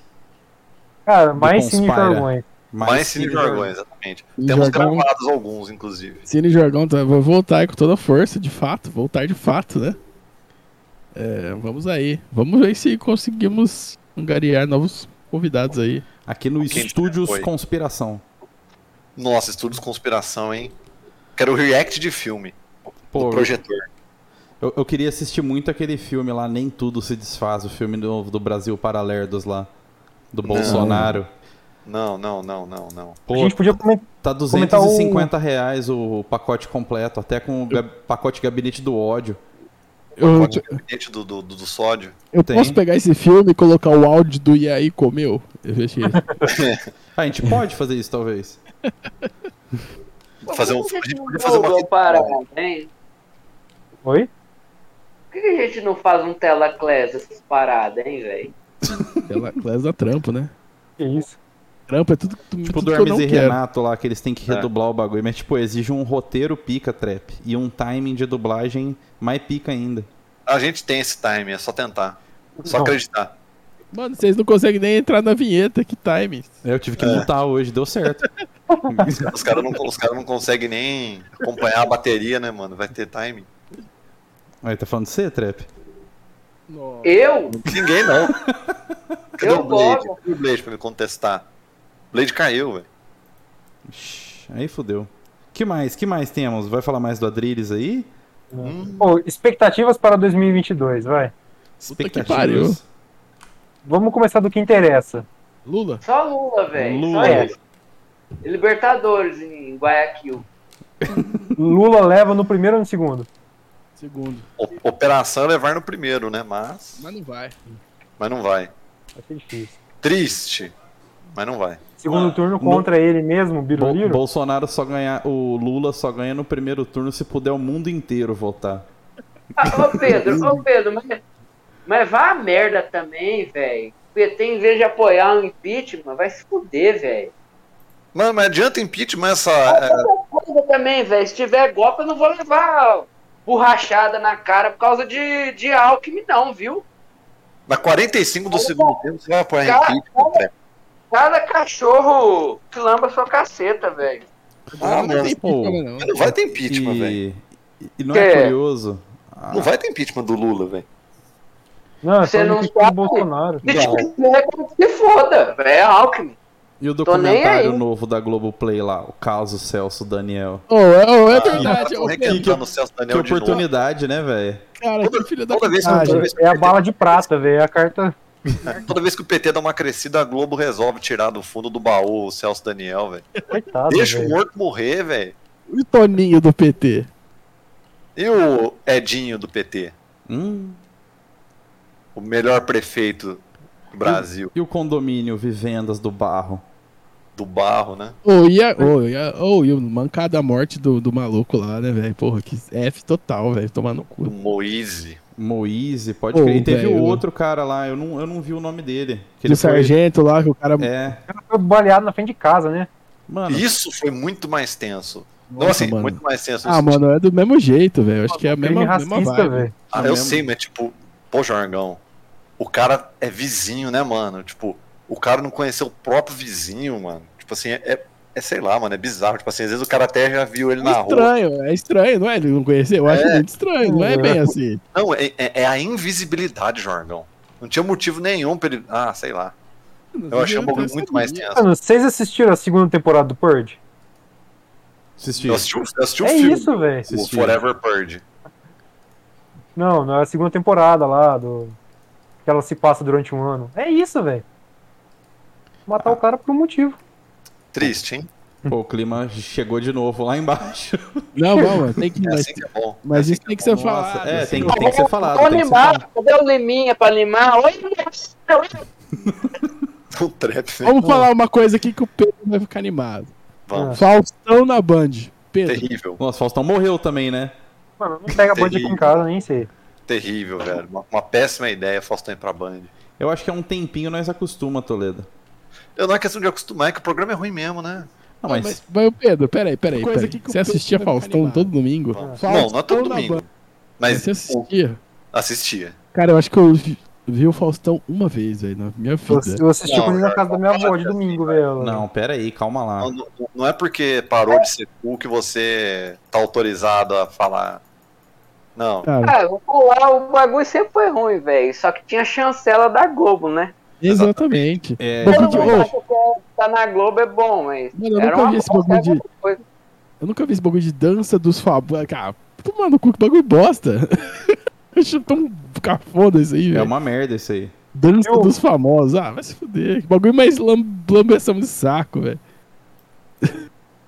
Cara, mais Cine. Jargões. Mais Cine Jargão, exatamente. Cine Temos Jargão. gravados alguns, inclusive. Cine Jargão tá, vai voltar com toda a força, de fato. Voltar de fato, né? É, vamos aí. Vamos ver se conseguimos angariar novos convidados aí. Aqui no Quem Estúdios? Conspiração. Nossa, estudos conspiração, hein? Quero react de filme. Pô, do projetor. eu, eu queria assistir muito aquele filme lá, Nem Tudo Se Desfaz, o filme novo do Brasil Paralerdos lá. Do Bolsonaro. Não, não, não, não, não. A Pô, gente podia comentar. tá comentar o- 250 reais o pacote completo, até com o ga- pacote Gabinete do Ódio. Eu, Pode gabinete do, do, do, do sódio. eu Tem. posso pegar esse filme e colocar o áudio do E aí comeu? Eu achei. Ah, a gente pode fazer isso, talvez. Fazer um, a gente podia fazer uma. Hein? Oi? Por que que a gente não faz um telaclass essas paradas, hein, velho? Ela, Class da trampo, né? Que isso? Trampo é tudo, tudo, Tipo tudo do que eu não Hermes e quero. Renato lá, que eles têm que É. redublar o bagulho. Mas, tipo, exige um roteiro pica, trap. E um timing de dublagem mais pica ainda. A gente tem esse time, é só tentar. Só Não. acreditar. Mano, vocês não conseguem nem entrar na vinheta, que time. Eu tive que É. mutar hoje, deu certo. Os caras não, os cara não conseguem nem acompanhar a bateria, né, mano? Vai ter time. Aí, tá falando de você, trap? Eu? Ninguém não. Cadê Eu o Blade? posso. Cadê o Blade pra me contestar? Blade caiu, velho. Aí fodeu. Que mais? Que mais temos? Vai falar mais do Adrilles aí? Pô, expectativas para 2022, vai. Pariu. Vamos começar do que interessa. Lula? Só Lula, velho. Lula. Libertadores em Guayaquil. Lula leva no primeiro ou no segundo? Segundo. O- Operação é levar no primeiro, né? Mas. Mas não vai. Mas não vai. Vai ser difícil. Triste. Mas não vai. Segundo turno contra ele mesmo, Bo- Biruliro? Bolsonaro só ganha. O Lula só ganha no primeiro turno se puder o mundo inteiro votar. Ah, ô Pedro, ô Pedro, mas, mas vá a merda também, velho. O PT, em vez de apoiar o impeachment, vai se fuder, velho. Mano, mas adianta impeachment essa. é, Coisa também, velho. Se tiver golpe, eu não vou levar borrachada na cara por causa de, de Alckmin, não, viu? na 45 do segundo tempo, você vai apoiar Cara, impeachment, Trep. Cada cachorro que lamba sua caceta, velho. Ah, não tem pô. pica, não. Não vai ter impeachment, velho. E, e não é Que? curioso? Ah, Não vai ter impeachment do Lula, velho. Não, é Você não sabe? Bolsonaro. Se tiver, se foda, velho. É Alckmin. E o documentário novo da Globoplay lá, o caso Celso Daniel. Ô, é, é Ah, verdade. ô, requentando o Celso Que Daniel de novo. oportunidade, né, velho? Cara, que filho da Toda vez, que, puta. toda, vez que É o a PT, bala de prata, velho. É a carta. toda vez que o PT dá uma crescida, a Globo resolve tirar do fundo do baú o Celso Daniel, velho. Coitado. Deixa o velho. morto morrer, velho. E o Toninho do PT? E o Edinho do PT? Hum. O melhor prefeito do Brasil, E o condomínio Vivendas do Barro? Do barro, né? Ô, e a, ô, e a, ô, e o mancada a morte do, do maluco lá, né, velho? Porra, que F total, velho. Tomar no Do cu. Moise. Moise, pode Ô, crer. E teve o outro cara lá, eu não, eu não vi o nome dele. Que Do sargento lá, que o cara. É. Foi baleado na frente de casa, né? Mano, Isso foi muito mais tenso. não Nossa, assim, mano. muito mais tenso. Ah, mano, é do mesmo jeito, velho. Acho que é a Crime mesma, mesma racista, vibe. velho. Ah, É eu mesmo? sei, mas tipo, pô, Jorgão, o cara é vizinho, né, mano? Tipo, o cara não conheceu o próprio vizinho, mano. Tipo assim, é, é, é, sei lá, mano, é bizarro. Tipo assim, às vezes o cara até já viu ele É na rua. estranho, é estranho, não é? Ele não conhecer? Eu acho É. muito estranho, não é bem assim. Não, é, é- é a invisibilidade, Jorgão. Não tinha motivo nenhum pra ele. Ah, sei lá. Eu achei um bagulho muito mais tenso. Mano, vocês assistiram a segunda temporada do Purge? assisti. Eu assisti, eu É filme, isso, velho. o. Forever Purge. Não, não é a segunda temporada lá, do. Que ela se passa durante um ano. É isso, velho. Matar o cara por um motivo. Triste, hein? Pô, o clima chegou de novo lá embaixo. Não, mano, tem que. É Mas, assim que é bom. mas É assim isso tem que ser Nossa, falado. é, assim. tem, tem que ser falado. Vou Tem limar. Cadê o Liminha pra limar? Oi, O trap, né? Vamos falar uma coisa aqui que o Pedro vai ficar animado. Vamos. Faustão na Band. Pedro, Terrível. Nossa, Faustão morreu também, né? Mano, não pega a aqui em casa, nem sei. Terrível, velho. Uma, uma péssima ideia, Faustão ir pra Band. Eu acho que é um tempinho nós acostuma, Toledo. Eu não é questão de acostumar, é que o programa é ruim mesmo, né? Não, mas, mas mas, o Pedro, peraí, peraí, peraí. que que Você assistia Faustão todo domingo? não, Faustão não é todo domingo. Mas Você assistia? assistia. Cara, eu acho que eu vi, vi o Faustão uma vez, velho, na minha Eu, vida. eu assisti Não, quando na casa da minha avó de domingo, velho. não, pera aí, calma lá. Não, não- não é porque parou de ser cool que você tá autorizado a falar. Não. Cara, Ah, vou pular, o bagulho sempre foi ruim, velho. Só que tinha chancela da Globo, né? Exatamente. É, Todo mundo acha que tá na Globo é bom, mas. Mano, eu nunca vi esse bagulho de-. Eu nunca vi esse bagulho de dança dos famosos. Cara, tomando no cu, que bagulho bosta. Eu acho tão cafona isso aí, é velho. uma merda isso aí. Dança Eu- dos famosos. Ah, vai se fuder. Que bagulho mais lam- lambeção de saco, velho.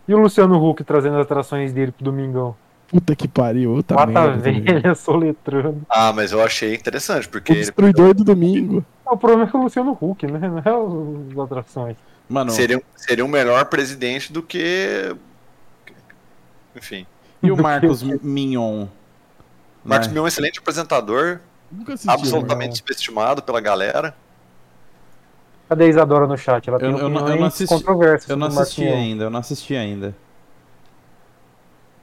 E o Luciano Huck trazendo as atrações dele pro domingão? Puta que pariu. Outra Mata velha, soletrando. Ah, mas eu achei interessante, porque O ele destruidor do domingo. O problema é que o Luciano Huck, né? Não é os- as atrações. Mano, seria, um- seria um melhor presidente do que. Enfim. e o Marcos Mignon? Marcos Né? Mion é um excelente apresentador, Nunca assisti. absolutamente subestimado pela galera. Cadê a Isadora no chat? Ela tem Eu- eu não- eu não assisti- controversas Eu não assisti ainda, eu não assisti ainda.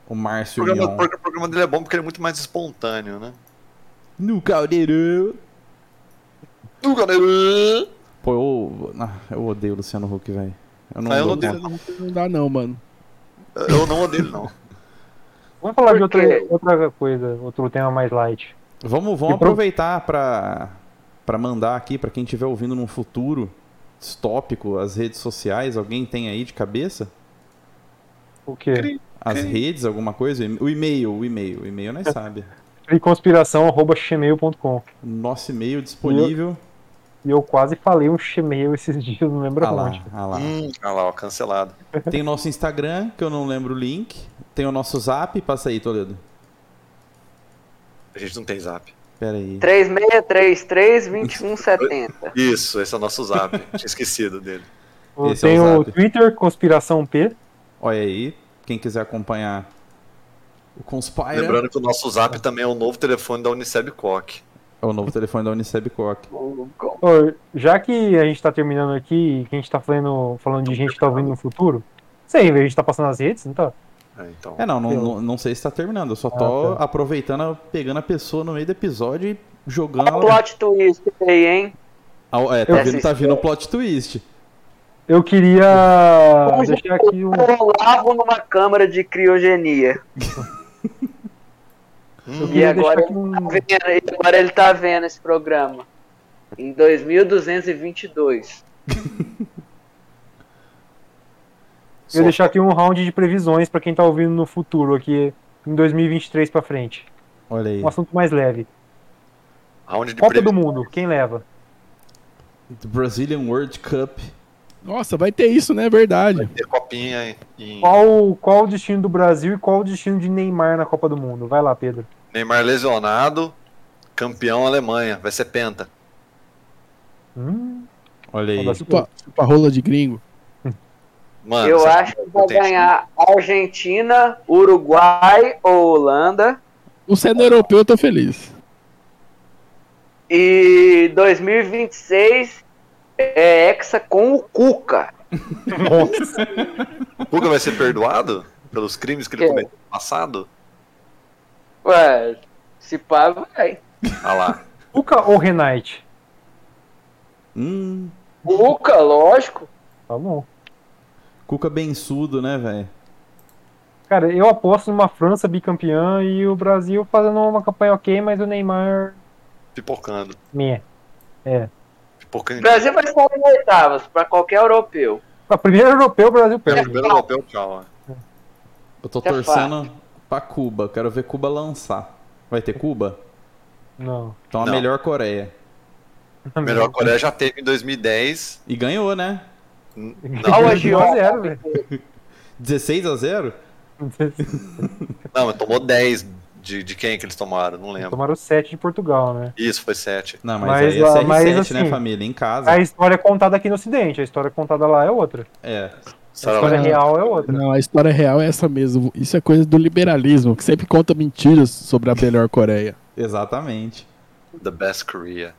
O O Márcio programa, Mignon. o programa dele é bom porque ele é muito mais espontâneo, né? No caldeirão. Do galera! Pô, eu, ah, eu odeio o Luciano Huck, velho. Eu não Ah, eu odeio. conta. Não dá, não, mano. Eu não odeio, ele, não. Vamos falar de outra, outra coisa, outro tema mais light. Vamos, vamos E pro- aproveitar pra, pra mandar aqui pra quem estiver ouvindo num futuro tópico as redes sociais. Alguém tem aí de cabeça? O quê? As redes, alguma coisa? O e-mail, o e-mail. O e-mail nós sabe. conspiração.gmail.com Nosso e-mail disponível. E eu quase falei um Gmail esses dias, não lembro Ah lá, onde. ah lá. Hum, olha lá, ó, cancelado. Tem o nosso Instagram, que eu não lembro o link. Tem o nosso Zap. Passa aí, Toledo. A gente não tem zap. Pera aí. 3633-2170. Isso, esse é o nosso zap. Tinha esquecido dele. Esse é Tem o o. Twitter, Conspiração P. Olha aí. Quem quiser acompanhar o Conspira. Lembrando que o nosso zap também é o novo telefone da Uniceb Coque. É o novo telefone da Uniceb Coque. Ô, já que a gente tá terminando aqui, que a gente tá falando, falando de gente que tá ouvindo no futuro, sei, a gente tá passando as redes, não tá? É, então, É, não, não, não, sei se tá terminando. Eu só tô Ah, tá. aproveitando, pegando a pessoa no meio do episódio e jogando ela. plot twist aí, hein? Ah, É, tá vindo, tá vindo o plot twist. Eu queria deixar aqui um. Olavo numa câmara de criogenia. E agora ele, um. tá vendo, e agora ele tá vendo esse programa. Em 2222. Eu deixar aqui um round de previsões pra quem tá ouvindo no futuro, aqui em 2023 pra frente. Olha aí. Um assunto mais leve. Round de Copa do. Mundo, quem leva? The Brazilian World Cup. Nossa, vai ter isso, né? Verdade. Ter copinha em Qual, qual o destino do Brasil e qual o destino de Neymar na Copa do Mundo? Vai lá, Pedro. Neymar lesionado, campeão Alemanha, vai ser penta. Hum, Olha aí. Chupa, chupa rola de gringo. Mano, Eu acho que vai ganhar Argentina, Uruguai ou Holanda. O sendo europeu, eu tô feliz. E 2026 é Hexa com o Cuca. O Cuca vai ser perdoado pelos crimes que ele Que? cometeu no passado? Ué, se pá, vai. Ah lá. Cuca ou Renate? Hum. Cuca, lógico. Tá bom. Cuca bençudo, né, velho? Cara, eu aposto numa França bicampeã e o Brasil fazendo uma campanha ok, mas o Neymar. Pipocando. Meh. O. Brasil vai estar em oitavas para qualquer europeu. A primeira europeu, o Brasil É, perde. primeiro europeu, tchau. Eu tô É torcendo pra Cuba. Quero ver Cuba lançar. Vai ter Cuba? Não. Então a Não. melhor Coreia. A melhor Coreia já teve em 2010. E ganhou, né? N- Olha o Não, agiota. 0, velho. 16 a 0? não, mas tomou 10 de, de quem que eles tomaram, não lembro. Tomaram 7 de Portugal, né? Isso, foi 7. Não, mas, Mas, aí é ah, CR7, mas, né, assim, família? Em casa. A história é contada aqui no Ocidente, a história contada lá é outra. É. A história real é outra. Não, a história real é essa mesmo. Isso é coisa do liberalismo, que sempre conta mentiras sobre a melhor Coreia. Exatamente. The best Korea.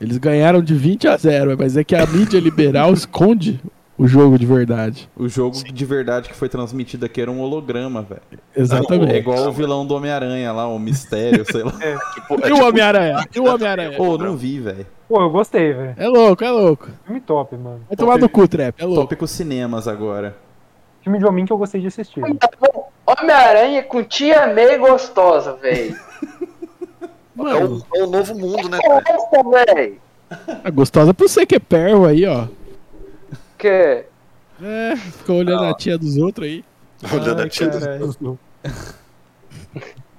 Eles ganharam de 20 a 0, mas é que a mídia liberal esconde o jogo de verdade. O jogo de verdade que foi transmitido aqui era um holograma, velho. Exatamente. É igual o vilão do Homem-Aranha lá, o Mistério, sei lá. Tipo, é E o tipo- Homem-Aranha? E o Homem-Aranha? Pô, não vi, velho. Pô, eu gostei, velho. É louco, é louco. Filme top, mano. Vai tomar no cu, Trap. É louco. Tópico cinemas agora. Filme de homem que eu gostei de assistir. Homem-Aranha com tia May gostosa, velho. é, o, é o novo mundo, né? cara? Gosta, velho. é gostosa pra você que é perro aí, ó. Que? É, fica olhando a tia dos outros aí. Olhando Ai, a tia do- caralho.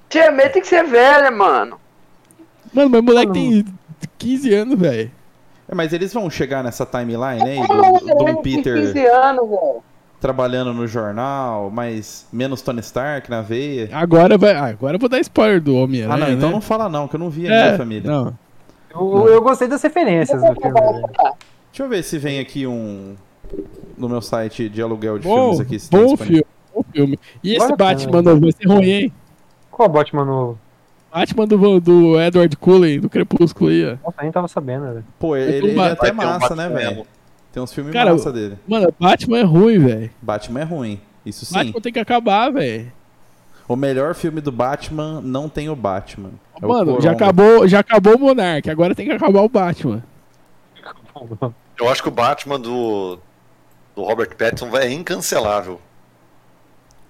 Tia May tem que ser velha, mano. Mano, mas moleque tem 15 anos, velho. É, mas eles vão chegar nessa timeline aí do, Homem-Aranha do tem Peter 15 anos, velho. trabalhando no jornal, mas menos Tony Stark na veia. Agora vai. ah, agora eu vou dar spoiler do Homem-Aranha. Ah, não, então né? não fala não, que eu não vi é, ainda, família. Não. Eu, eu gostei das referências do filme. Deixa eu ver se vem aqui um no meu site de aluguel de Bom, filmes aqui. se bom filme. Bom filme. E esse Vale a Batman novo vai ser ruim, hein? Qual Batman novo? Batman do, do Edward Cullen, do Crepúsculo aí, ó. Nossa, nem tava sabendo, velho. Pô, ele, ele é até um massa, né, Batman velho? Tem uns filmes Cara, massa dele. Mano, Batman é ruim, velho. Batman é ruim, isso sim. Batman tem que acabar, velho. O melhor filme do Batman não tem o Batman. É o Mano, já Coronga. acabou, já acabou o Monark, agora tem que acabar o Batman. Eu acho que o Batman do, do Robert Pattinson vai- é incancelável.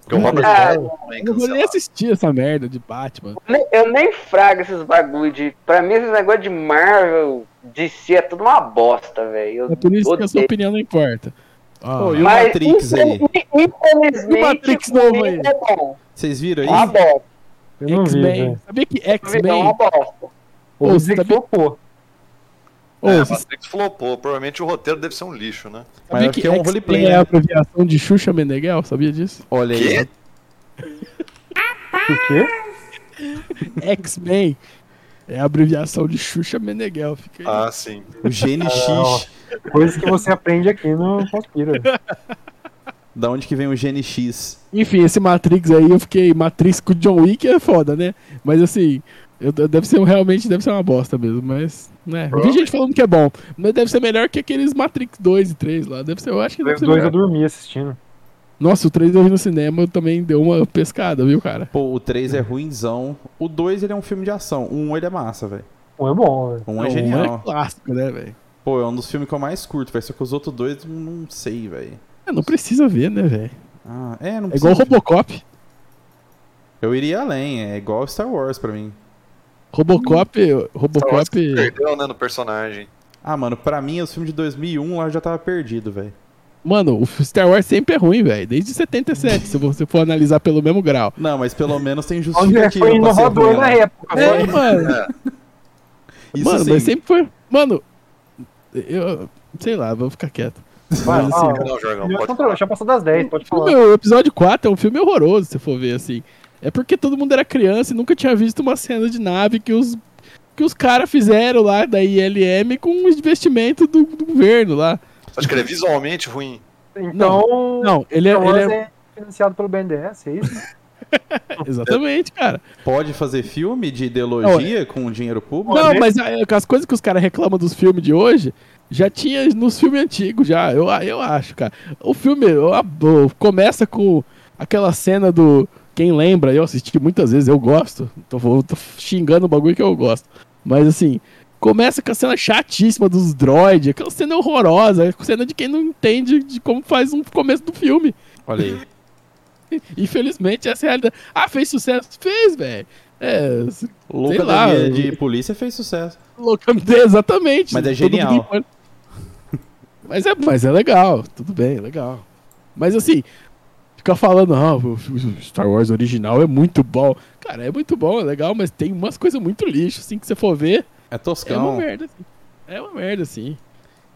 Porque o Robert Ah, Pattinson é Eu não vou nem incancelável. assistir essa merda de Batman. Nem- Eu nem frago esses bagulho de. Pra mim, esses negócio de Marvel, DC é tudo uma bosta, velho. Eu É por isso que a sua odeio. opinião não importa. E o Mas, Matrix aí? infeliz- Infelizmente, E o Matrix novo aí? É bom. Vocês viram uma aí? bosta. Eu não vi, X-Men. Sabia que É uma X-Men. bosta. Ouvi Ô, dizer você que flopou. Ô, É, Matrix flopou. Provavelmente o roteiro deve ser um lixo, né? Mas sabia que que é um X-Men roleplay, é né? a abreviação de Xuxa Meneghel? Sabia disso? Olha aí. O quê? X-Men é a abreviação de Xuxa Meneghel. Fica aí. Ah, sim. O GNX. Coisas que você aprende aqui no Conspira. Da onde que vem o GNX? Enfim, esse Matrix aí, eu fiquei. Matrix com o John Wick é foda, né? Mas assim, eu, deve ser realmente deve ser uma bosta mesmo, mas. Né? Eu vi gente falando que é bom, mas deve ser melhor que aqueles Matrix 2 e 3 lá. Deve ser, eu acho que deve Os ser dois eu dormi assistindo. Nossa, o 3 eu vi no cinema também deu uma pescada, viu, cara? Pô, o 3 é ruinzão. O 2 ele é um filme de ação. O 1 ele é massa, velho. Um é bom, velho. O 1 Não, é um genial. É clássico, né, velho? Pô, é um dos filmes que eu mais curto, velho. Só que os outros dois não sei, velho. É, Não precisa ver, né, velho? Ah, é, não É igual o precisa- Robocop. Eu iria além, é igual Star Wars pra mim. Robocop. Robocop. Perdeu, né, no personagem. Ah, mano, pra mim, os filmes de 2001 lá eu já tava perdido, velho. Mano, o Star Wars sempre é ruim, velho. Desde 77, se você for analisar pelo mesmo grau. Não, mas pelo menos tem justificativa foi inovador ruim, na né? época. É, foi. mano. Isso mano, sim. mas sempre foi. Mano, eu. Sei lá, vou ficar quieto. Vai, Mas, ó, assim, Não, Jorgão, já pode falar. já passou das 10, pode o, falar. o episódio 4 é um filme horroroso, se for ver assim. É porque todo mundo era criança e nunca tinha visto uma cena de nave que os. Que os caras fizeram lá da ILM com um investimento do, do governo lá. Acho que ele é visualmente ruim. Então, Não, ele é. Star Ele é é financiado pelo BNDES, é isso? exatamente, cara. Pode fazer filme de ideologia com dinheiro público? Não, mas é, as coisas que os caras reclamam dos filmes de hoje já tinha nos filmes antigos, já. Eu, eu acho, cara. O filme eu- eu- começa com aquela cena do. Quem lembra, eu assisti muitas vezes, eu gosto. Tô, tô xingando o bagulho que eu gosto. Mas assim, começa com a cena chatíssima dos droids, aquela cena horrorosa, cena de quem não entende de como faz um começo do filme. Olha aí. Infelizmente, essa é a realidade. Ah, fez sucesso? Fez, velho. É, Louca lá, da eu- de polícia fez sucesso. Louca, exatamente. Mas é genial. Mas é, mas é legal, tudo bem, é legal. Mas assim, ficar falando, ah, o Star Wars original é muito bom. Cara, é muito bom, é legal, mas tem umas coisas muito lixo, assim, que você for ver, É é uma toscão. merda, assim. É uma merda, assim.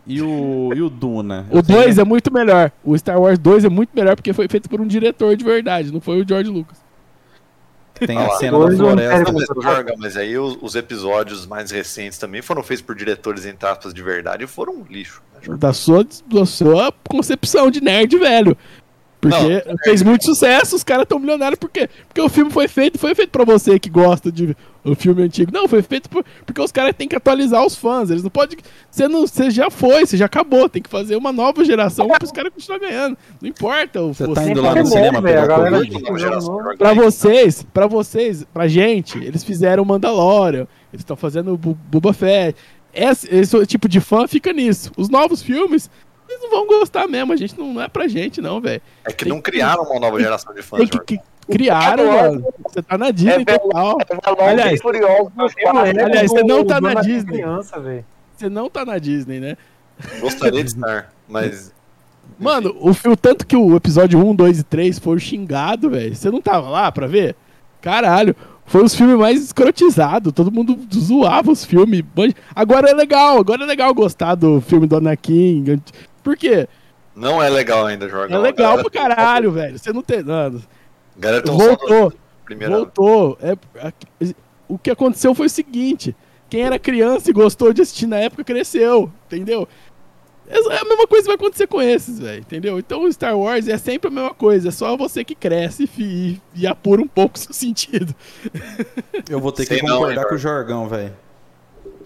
e, o, e o Duna? O 2 é muito melhor. O Star Wars 2 é muito melhor porque foi feito por um diretor de verdade, não foi o George Lucas. Tem Ah a cena da não floresta. Mas, mas aí os, os episódios mais recentes também foram feitos por diretores, entre aspas, de verdade e foram um lixo. Né? Da sua, da sua concepção de nerd, velho. Porque fez muito sucesso, os caras tão milionários, por quê? Porque o filme foi feito, foi feito pra você que gosta de o filme antigo. Não, foi feito por- porque os caras têm que atualizar os fãs. Eles não podem. Você não, você já foi, você já acabou. Tem que fazer uma nova geração pros caras continuar ganhando. Não importa. O, Você você- tá indo lá no cinema pegar a galera Covid? tem Nova jogo geração, novo. Jorgão. Pra vocês, pra vocês, pra gente, eles fizeram Mandalorian, eles estão fazendo o Boba Fett. Esse, esse tipo de fã fica nisso. Os novos filmes, eles não vão gostar mesmo. A gente não, não é pra gente, não, velho. É que Tem não que- criaram uma nova geração de fãs, Tem que, criaram, Wars mano. Você tá na Disney É total. Aliás, Furiosos nos Eu quatro. lembro Aliás, você não tá na Disney. Criança, velho. Você não tá na Disney, né? Gostaria de estar, mas. Mano, o, o tanto que o episódio 1, 2 e 3 foram xingados, velho. Você não tava lá pra ver? Caralho. Foi os filmes mais escrotizados. Todo mundo zoava os filmes. Agora é legal. Agora é legal gostar do filme do Anakin. Por quê? Não é legal ainda, Jorgão. É legal pra caralho, velho. Você não tem. Mano, a Galera voltou. primeira. Voltou. É, a- o que aconteceu foi o seguinte: quem era criança e gostou de assistir na época cresceu, entendeu? É a mesma coisa que vai acontecer com esses, velho, entendeu? Então o Star Wars é sempre a mesma coisa, é só você que cresce e, e apura um pouco o seu sentido. Eu vou ter Sei que não, concordar hein, com o Jorgão, velho.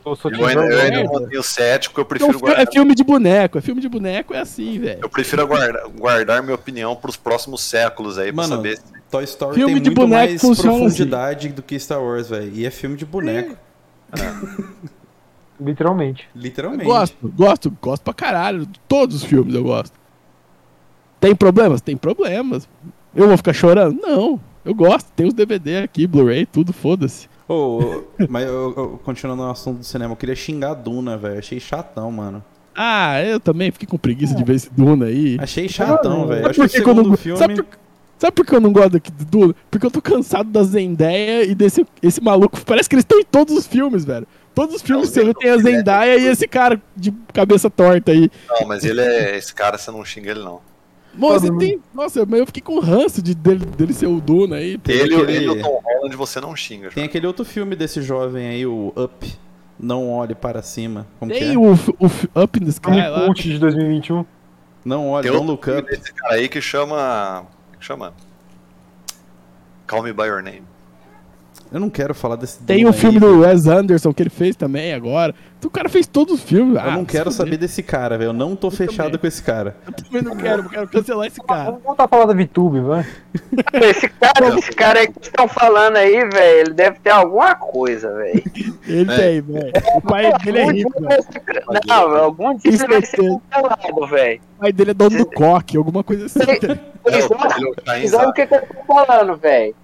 Eu sou Eu ainda, eu ainda mantenho cético, eu Então, prefiro, fi- guardar, é filme de boneco, é filme de boneco, é assim, velho. eu prefiro guardar, guardar minha opinião pros próximos séculos aí, pra Mano, saber se Toy Story Filme tem de muito boneco mais funciona profundidade do que Star Wars, velho. E é filme de boneco, Literalmente. literalmente. Gosto, gosto, gosto pra caralho. Todos os filmes eu gosto. Tem problemas? Tem problemas. Eu vou ficar chorando? Não. Eu gosto. Tem os DVD aqui, Blu-ray, tudo, foda-se. Ô, ô, mas eu, eu- continuando no assunto do cinema, eu queria xingar a Duna, velho. Achei chatão, mano. Ah, eu também fiquei com preguiça de ver esse Duna aí. Achei chatão, velho. Sabe Acho que o por que que eu segundo não- filme. sabe por- Sabe por que eu não gosto do Duna? Porque eu tô cansado da Zendaya e desse esse maluco. Parece que eles estão em todos os filmes, velho. Todos os filmes você vê tem a Zendaya e esse cara de cabeça torta aí. Não, mas ele é. Esse cara, você não xinga ele, não. Todo tem. Nossa, mas eu fiquei com ranço de, dele, dele ser o Duna aí. Ele, aquele- ele e o Tom Holland você não xinga, Tem aquele outro filme desse jovem aí, o Up. Não olhe para cima. Como que Tem é? o, o Up in the Sky Filme lá. de 2021. Não olhe, outro look up. cara aí que chama. que chama? Call Me By Your Name. Eu não quero falar desse Tem o filme do Wes Anderson que ele fez também agora. Então, o cara fez todos os filmes. Eu Ah, não se quero saber desse cara, velho. Eu não tô fechado também. com esse cara. Eu também não quero, eu quero cancelar esse cara. Vamos voltar a falar da VTube, vai. Esse cara, esse cara aí que estão falando aí, velho, ele deve ter alguma coisa, velho. Ele É. tem, velho. O pai dele é rico, velho. Não, algum dia ele vai ser cancelado, velho. O pai dele é dono do coque, alguma coisa assim. Vocês sabem- é o que eu tô falando, velho?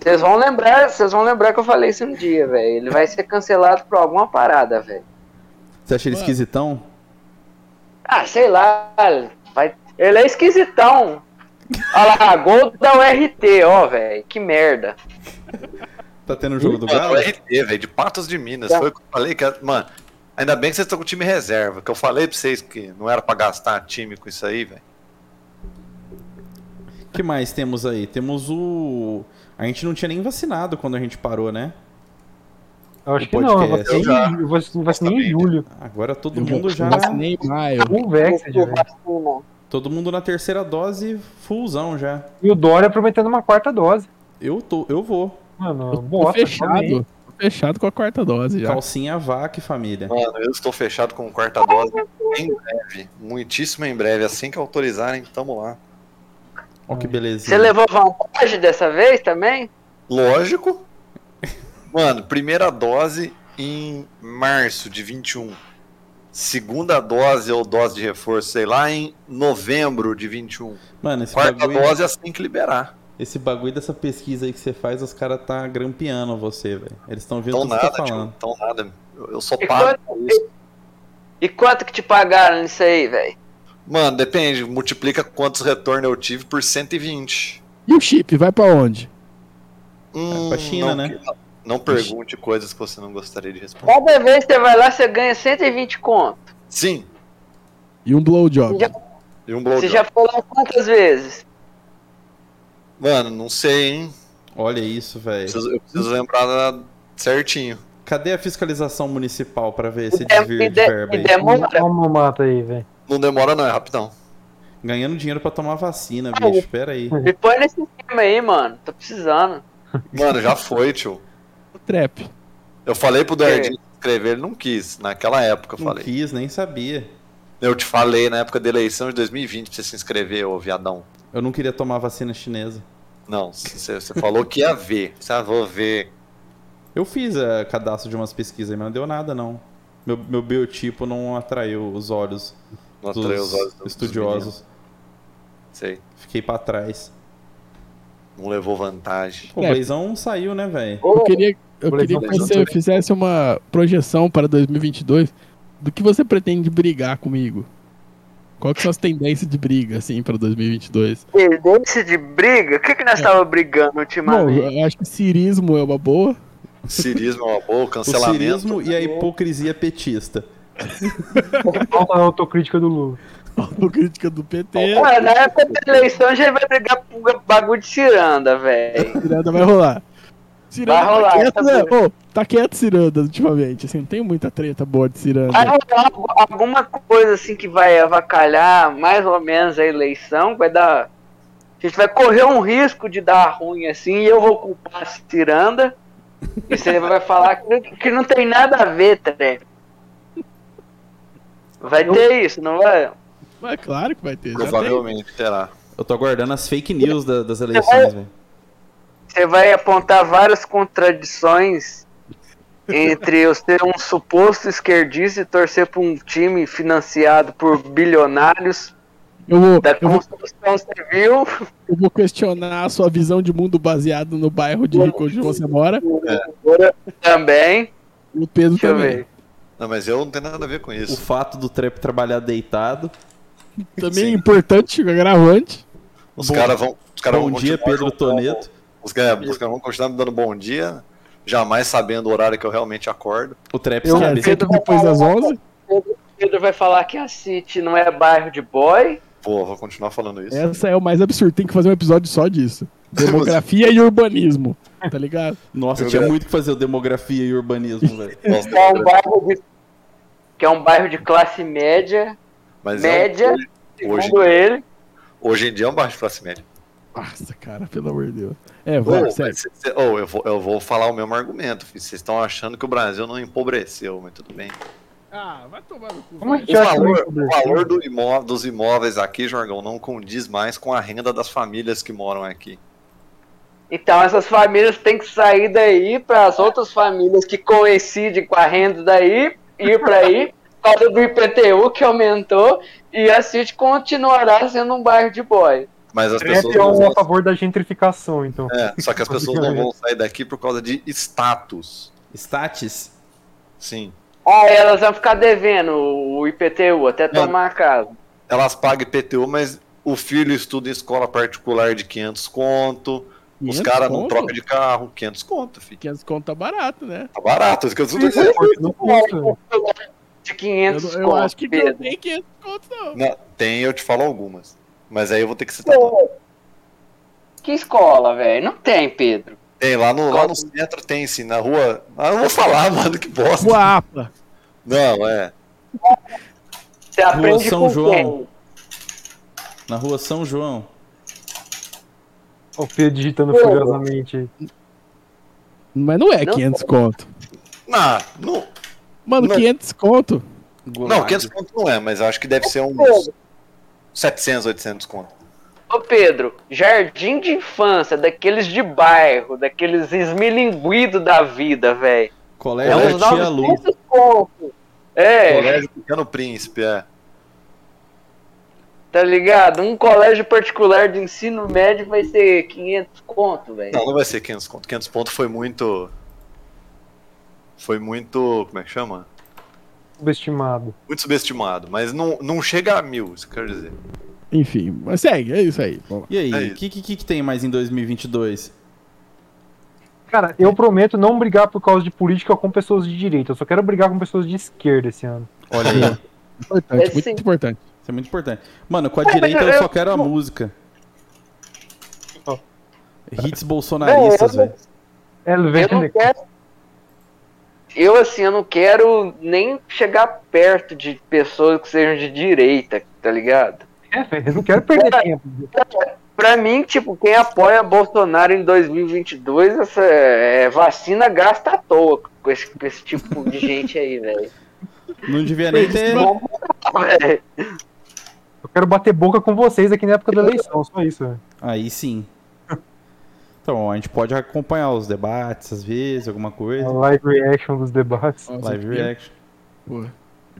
Vocês vão lembrar, vocês vão lembrar que eu falei isso um dia, velho. Ele vai ser cancelado por alguma parada, velho. Você acha ele esquisitão? Ah, sei lá. Vai... Ele é esquisitão. Olha lá, gol da URT, ó, velho. Que merda. Tá tendo o jogo do Galo? o RT, velho, de Patos de Minas. Tá. Foi o que eu falei que. Mano, ainda bem que vocês estão com o time reserva. Que eu falei pra vocês que não era pra gastar time com isso aí, velho. O que mais temos aí? Temos o. A gente não tinha nem vacinado quando a gente parou, né? Eu acho O que não, eu vacinei, Eu já- eu vacinei- vacinei em julho. Agora todo Eu mundo já. vacinei em maio. Um velho. Todo mundo na terceira dose, fullzão já. E o Dória prometendo uma quarta dose. Eu tô, eu vou. Mano, Tô bosta. fechado. Tô fechado com a quarta dose já. Calcinha vaca, família. Mano, eu estou fechado com quarta dose em breve. Muitíssimo em breve. Assim que autorizarem, tamo lá. Ó que Você belezinha. levou vantagem dessa vez também? Lógico. Mano, primeira dose em março de 21. Segunda dose ou dose de reforço, sei lá, em novembro de 21. Mano, esse Quarta bagulho, dose assim que liberar. esse bagulho dessa pesquisa aí que você faz, os caras tá grampeando você, velho. Eles estão vendo Tão tudo que você nada, tá tio. falando. Tão nada. Eu, eu só E pago quanto, isso. e quanto que te pagaram nisso aí, velho? Mano, depende. Multiplica quantos retornos eu tive por 120. E o chip, vai pra onde? Hum, pra China, não, né? Não, não pergunte coisas que você não gostaria de responder. Cada vez que você vai lá, você ganha 120 conto. Sim. E um blowjob. Já- E um Você blowjob. já foi lá quantas vezes? Mano, não sei, hein? Olha isso, velho. Eu preciso lembrar da- certinho. Cadê a fiscalização municipal pra ver esse desvio de de- verba aí? demora. Toma mata aí, velho. Não demora, não, é rapidão. Ganhando dinheiro pra tomar vacina, bicho. Pera aí. Me põe nesse esquema aí, mano. Tô precisando. Mano, já foi, tio. O trap. Eu falei pro Dardinho escrever, ele não quis. Naquela época eu Não falei. quis, nem sabia. Eu te falei na época da eleição de 2020 pra você se inscrever, ô viadão. Eu não queria tomar vacina chinesa. Não, você, você falou que ia ver. Você ah, vou ver. Eu fiz é, cadastro de umas pesquisas aí, mas não deu nada, não. Meu, meu biotipo não atraiu os olhos Não dos os olhos dos- dos estudiosos. meninos. Sei. Fiquei pra trás. Não levou vantagem. O É. Blazão saiu, né, velho? Eu queria, eu queria que você fizesse uma projeção para 2022 do que você pretende brigar comigo. Qual que são as tendências de briga, assim, para 2022? Tendência de briga? O que, que nós tava brigando Bom, ultimamente? eu acho que cirismo é uma boa. Cirismo é uma boa, O cancelamento. cirismo e a hipocrisia petista. Falta a autocrítica do Lula. Autocrítica do PT. Mano, na época da eleição a gente vai brigar por bagulho de ciranda, velho. Ciranda vai rolar. Ciranda Vai rolar, tá quieto, tá né? tá quieto Ciranda ultimamente. Assim, não tem muita treta boa de Ciranda. Vai rolar algu- alguma coisa assim que vai avacalhar mais ou menos a eleição, vai dar. A gente vai correr um risco de dar ruim assim, e eu vou culpar a ciranda. E você vai falar que, não- tem nada a ver, né? Vai ter isso, não vai? Mas claro que vai ter. Provavelmente terá. Eu tô aguardando as fake news da- das eleições, velho. Você vai apontar várias contradições entre eu ser um suposto esquerdista e torcer para um time financiado por bilionários Eu vou, da eu, vou, construção civil. eu vou questionar a sua visão de mundo baseado no bairro de rico onde você mora. Também. O Pedro Deixa eu também. Não, mas eu não tenho nada a ver com O isso. fato do Trap trabalhar deitado. Também é Sim. importante, agravante. Os Bom- caras vão. Os caras Bom vão dia, continuar Pedro Toneto. Os caras os caras vão continuar me dando bom dia, jamais sabendo o horário que eu realmente acordo. O Trap Eu- sabe. Sempre depois das 11. Pedro vai falar que a City não é bairro de boy. Pô, vou continuar falando isso. Essa é o mais absurdo. Tem que fazer um episódio só disso. Demografia e urbanismo. Tá ligado? Nossa, Eu tinha muito que fazer o demografia e urbanismo, velho. Que é um bairro de, que é um bairro de classe média. mas é um- média. hoje, Segundo ele. hoje em dia é um bairro de classe média. Nossa, cara, pelo amor de Deus. É, vai, segue. mas cê- cê- ô, eu, vou, eu vou falar o mesmo argumento. filho. Vocês estão achando que o Brasil não empobreceu, mas tudo bem. Ah, vai tomar no cu. Como é O valor, o valor do imó- dos imóveis aqui, Jorgão, não condiz mais com a renda das famílias que moram aqui. Então essas famílias têm que sair daí para as outras famílias que coincidem com a renda daí, ir para aí, por causa do IPTU que aumentou, e a City continuará sendo um bairro de boy. Mas as Trap pessoas é um vão, a favor da gentrificação, então. é, só que as pessoas não vão sair daqui por causa de status. Status. Sim. Ah, elas vão ficar devendo o IPTU até tomar a casa. Elas pagam IPTU, mas o filho estuda em escola particular de 500 conto. Os 500 caras não trocam de carro, 500 conto, filho. 500 conto tá barato, né? Tá barato, isso que eu tô dizendo. não custa. De Eu, 500 eu conto, acho que não tem 500 conto, não. Não, tem, eu te falo algumas. Mas aí eu vou ter que citar. Que escola, velho? Não tem, Pedro. Tem, lá no, lá no centro tem sim, na rua. Ah, não vou falar, mano, que bosta. Guapa. Não, é. Você aprende São com João. quem? Na rua São João. Ó, O Pedro digitando furiosamente. Mas não é Não 500 conto. Não, não, Mano, Não. 500 conto. não 500 conto não é, mas acho que deve ser uns 700, 800 conto. Ô Pedro, jardim de infância, daqueles de bairro, daqueles esmilinguidos da vida, velho. É Colégio uns da Tia Lu. 900 conto. É, Colégio Pequeno Príncipe, é. tá ligado? Um colégio particular de ensino médio vai ser 500 conto, velho. Não, não vai ser 500 conto. 500 pontos foi muito. Foi muito. Como é que chama? Subestimado. Muito subestimado. Mas não, não chega a mil, isso que eu quero dizer. Enfim, mas segue, é isso aí. E aí, É o isso. que, que, que tem mais em 2022? Cara, eu prometo não brigar por causa de política com pessoas de direita. Eu só quero brigar com pessoas de esquerda esse ano. Olha aí, Importante, É muito sim. importante. isso é muito importante. Mano, com a direita eu só quero a música. Hits bolsonaristas, velho. É, Eu não quero. Eu, assim, eu não quero nem chegar perto de pessoas que sejam de direita, tá ligado? É, velho. Eu não quero perder tempo. Pra mim, tipo, quem apoia Bolsonaro em 2022, essa é, vacina gasta à toa com esse, com esse tipo de gente aí, velho. Não devia nem ter. Eu quero bater boca com vocês aqui na época da eleição. Só isso. Aí sim. Então, a gente pode acompanhar os debates às vezes, alguma A coisa. live reaction dos debates. Nossa, Live reaction. Pô,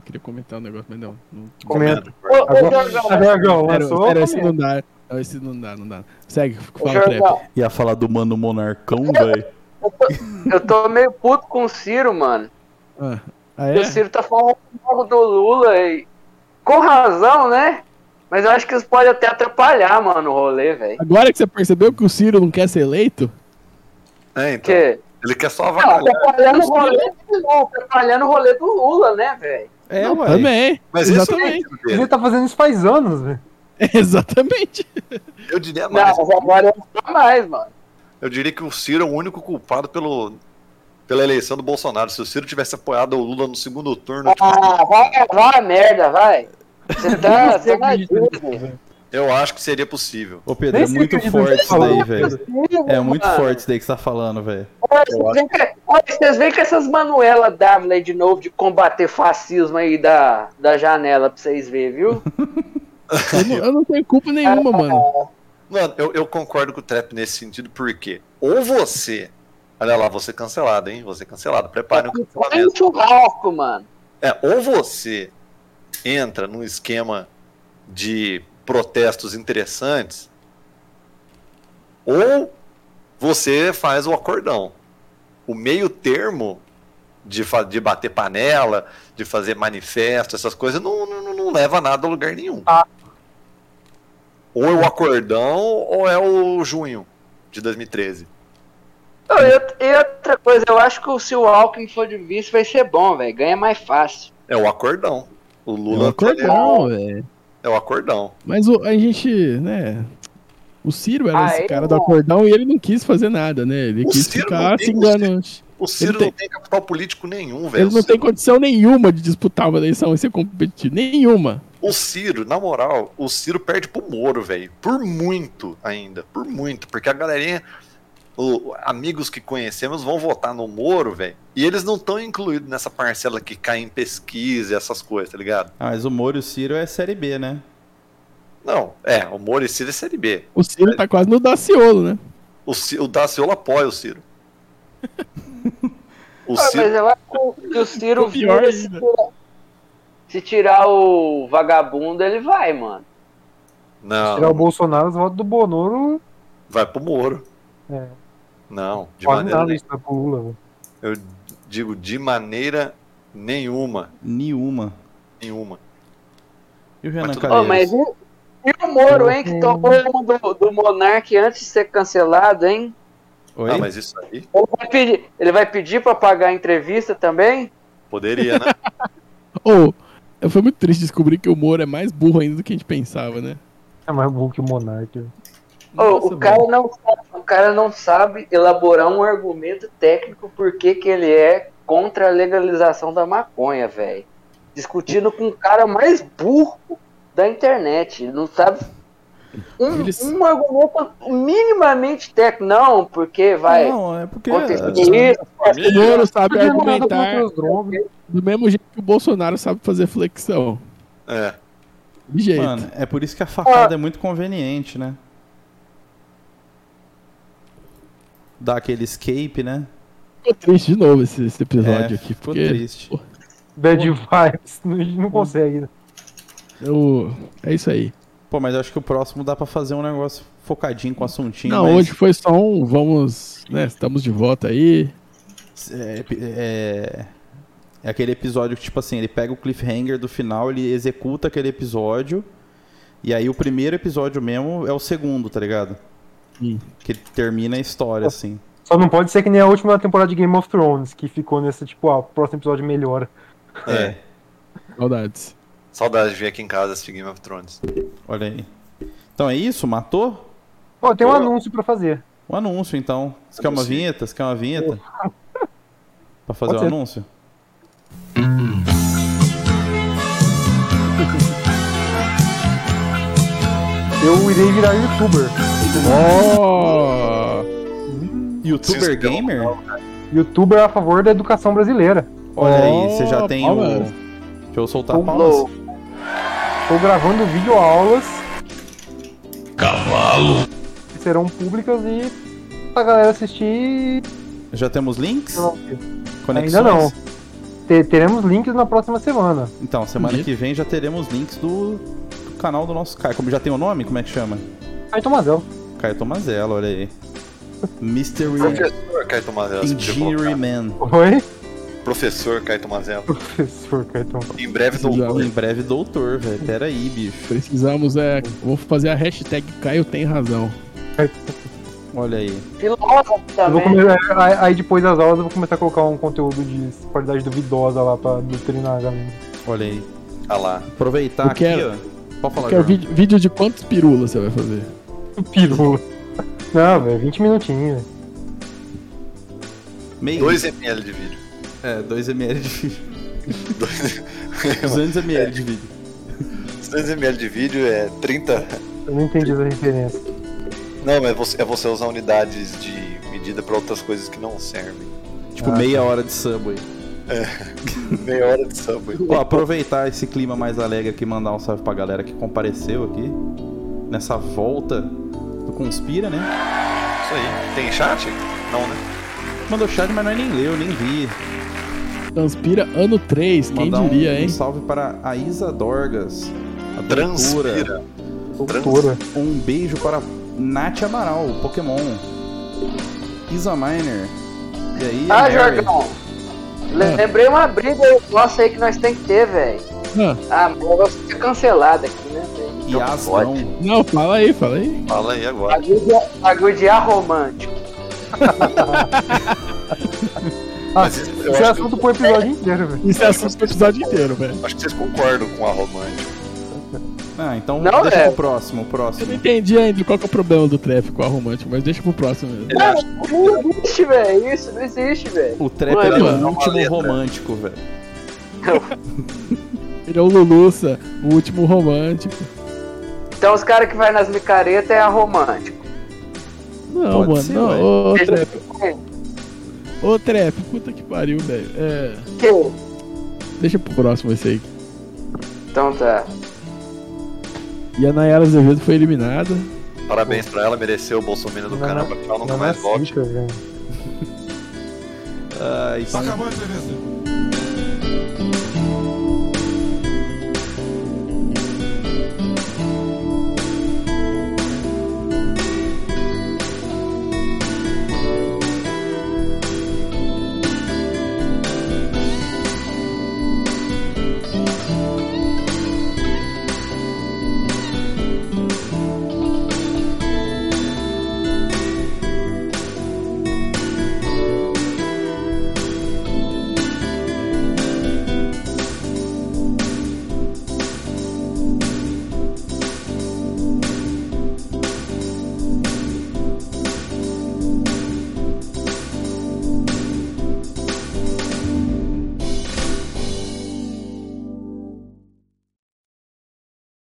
queria comentar um negócio, mas não. não Comenta. Ô, Sério, lançou. sério, esse não dá. Não, esse não dá, não dá. Segue, fala, Trap. Ia falar do mano monarcão, velho. eu tô meio puto com o Ciro, mano. Ah, ah, é? O Ciro tá falando mal do Lula e. Com razão, né? Mas eu acho que isso pode até atrapalhar, mano, o rolê, velho. Agora que você percebeu que o Ciro não quer ser eleito, É, então. Porque. Ele quer só Não, avacalhar. atrapalhando o rolê atrapalhando o rolê do Lula, né, velho? É, Não, ué. também. Mas isso é Exatamente. o dele. Ele tá fazendo isso faz anos, velho. Exatamente. Eu diria Não, mais. mas agora não dá mais, mano. Eu diria que o Ciro é o único culpado pelo, pela eleição do Bolsonaro. Se o Ciro tivesse apoiado o Lula no segundo turno, tipo, Ah, vai, vai, merda, vai. Você tá, você tá. Eu acho que seria possível. Ô Pedro, Nem é muito forte isso daí, velho. É muito Mano. forte isso daí que você tá falando, velho. Olha, Vocês veem que- essas Manuela Dávila aí de novo de combater fascismo aí da, da janela pra vocês verem, viu? Eu não, eu não tenho culpa nenhuma, mano. Mano, eu, eu concordo com o Trap nesse sentido, porque ou você. Olha lá, você cancelado, hein? Você cancelado. Prepare o cancelamento. um churrasco, mano. É, ou você entra num esquema de protestos interessantes, ou você faz o acordão. O meio termo de, de bater panela, de fazer manifesto, essas coisas, não, não, não leva nada a lugar nenhum. Ou é o acordão, ou é o junho de 2013. Não, E outra- outra coisa, eu acho que se o Alckmin for de vice vai ser bom, velho. Ganha mais fácil. É o acordão. O É um Lula acordão, velho. É o acordão. Mas o- a gente, né? O Ciro era Ah, esse cara não. do acordão e ele não quis fazer nada, né? Ele O quis Ciro ficar não tem- xingando. O Ciro Ele tem- não tem capital político nenhum, velho. Ele não tem condição nenhuma de disputar uma eleição e ser competitivo. Nenhuma. O Ciro, na moral, o Ciro perde pro Moro, velho. Por muito ainda. Por muito. Porque a galerinha, o- amigos que conhecemos, vão votar no Moro, velho. E eles não estão incluídos nessa parcela que cai em pesquisa e essas coisas, tá ligado? Ah, mas o Moro e o Ciro é série B, né? Não, é, o Moro e Ciro é Série B. O Ciro tá quase no Daciolo, né? O, Ci- o Daciolo apoia o Ciro. O Ah, Ciro. mas eu acho que o Ciro O pior vira se tirar, se tirar o vagabundo, ele vai, mano. Tirar o Não, Bolsonaro, os votos do Bonoro. vai pro Moro. É, Não, de quase maneira nada nenhuma. isso pro Lula, velho. Eu digo de maneira Nenhuma. Nenhuma. Nenhuma. E o Renan Mas Calheiros? mas e, e o Moro, hein, que tomou uma do, do Monark antes de ser cancelado, hein? Oi? Ah, mas isso aí Ele vai pedir, ele vai pedir pra pagar a entrevista também? poderia, né? Ou, foi muito triste descobrir que o Moro é mais burro ainda do que a gente pensava, né? É mais burro que o Monark. Nossa, o, cara mano. não sabe, o cara não sabe elaborar um argumento técnico porque que ele é contra a legalização da maconha, velho. Discutindo com o cara mais burro da internet. Ele não sabe um, Eles- um argumento minimamente técnico. Não, porque vai. Não, é porque. acontecer é, isso, O Moro sabe nada argumentar do mesmo jeito que o Bolsonaro sabe fazer flexão. É. De jeito. Mano, é por isso que a facada é muito conveniente, né? Dá aquele escape, né? Ficou triste de novo esse, esse episódio é, aqui. ficou Porque triste. Bad vibes. A gente não consegue. né? eu, é isso aí. Pô, mas eu acho que o próximo dá pra fazer um negócio focadinho com assuntinho. Não, mas hoje foi só um. Vamos. Né, estamos de volta aí. É, é, é aquele episódio que, tipo assim, ele pega o cliffhanger do final, ele executa aquele episódio. E aí o primeiro episódio mesmo é o segundo, tá ligado? Que termina a história, assim. Só não pode ser que nem a última temporada de Game of Thrones, que ficou nessa, tipo, ah, o próximo episódio melhora. É. Saudades. Saudade de vir aqui em casa assistir Game of Thrones. Olha aí. Então é isso? Matou? Ó, tem um Pô. anúncio pra fazer. Um anúncio, então. Você quer uma Anúncio. vinheta? Você quer uma vinheta? Pra fazer o ser. anúncio? Eu irei virar youtuber. Oh! Youtuber Gamer? Youtuber a favor da educação brasileira. Olha aí, você já tem o. Deixa eu soltar palmas. Estou gravando videoaulas Cavalo. que serão públicas e pra galera assistir. Já temos links? Conexões? Ainda não. Te- teremos links na próxima semana. Então, semana que vem já teremos links do, do canal do nosso Caio. Como já tem o nome? Como é que chama? Aí, Tomazel. Caio Tomazella, olha aí. Mystery Professor Caio Tomazella. Engineering. Man. Oi? Professor Caio Tomazella. Professor Caetano. Em breve, doutor. Em breve, doutor, velho. Pera aí, bicho. Precisamos, é. Vou fazer a hashtag Caio tem razão. Olha aí. Filósofo Eu vou também. come- aí, depois das aulas eu vou começar a colocar um conteúdo de qualidade duvidosa lá pra doutrinar a galera. Olha aí. Ah lá. Aproveitar Eu aqui, quero- ó. Pode falar, Quero João. vídeo, vídeo de quantos pirulas você vai fazer? Pirula. Não, velho, 20 minutinhos. velho. Meio. 2 ml de vídeo. É, 2 ml de vídeo. Dois- 200 ml de vídeo. 200 ml de vídeo é 30. Eu não entendi essa referência. Não, mas você- é você usar unidades de medida pra outras coisas que não servem. Tipo, Ah, meia hora de subway. Meia hora de subway. Ó, aproveitar esse clima mais alegre aqui e mandar um salve pra galera que compareceu aqui. Nessa volta do Conspira, né? Isso aí. Tem chat? Não, né? Mandou chat, mas nós nem leu, nem vi. Transpira ano 3, quem Mandar diria, um, hein? um salve para a Isa Dorgas. A doutora. Transpira. Doutora. Um beijo para Nath Amaral, Pokémon. Isa Miner. E aí, Ah, Mary? Jorgão. Lembrei uma briga nossa aí que nós tem que ter, velho. Ah, Ah, mas o negócio fica cancelado aqui, né, velho? Yas pode. não. não, fala aí, fala aí. Fala aí agora. Bagulho de- Bagulho de arromântico. Ah, isso- esse é acho que- assunto pro episódio inteiro, velho. Isso é assunto pro episódio inteiro, velho. Acho que vocês concordam com a romântica. Ah, então Não, deixa é. pro próximo, o Eu não próximo. entendi ainda qual que é o problema do trap com a romântica, mas deixa pro próximo mesmo. Acha Não existe, velho. Isso não existe, velho. O trap Mano, é o último letra. romântico, velho. Ele é o Luluça, o último romântico. Então os caras que vai nas micaretas é arromântico. Não, Pode mano, ser, não. Ô, trap, eu- ô, trap, puta que pariu, velho. É, Que? deixa pro próximo esse aí. Então tá. E a Nayara Azevedo foi eliminada. Parabéns pra ela, mereceu o Bolsonaro do Não, caramba, que ela nunca Não mais é volte. cinco, velho. Ah, então...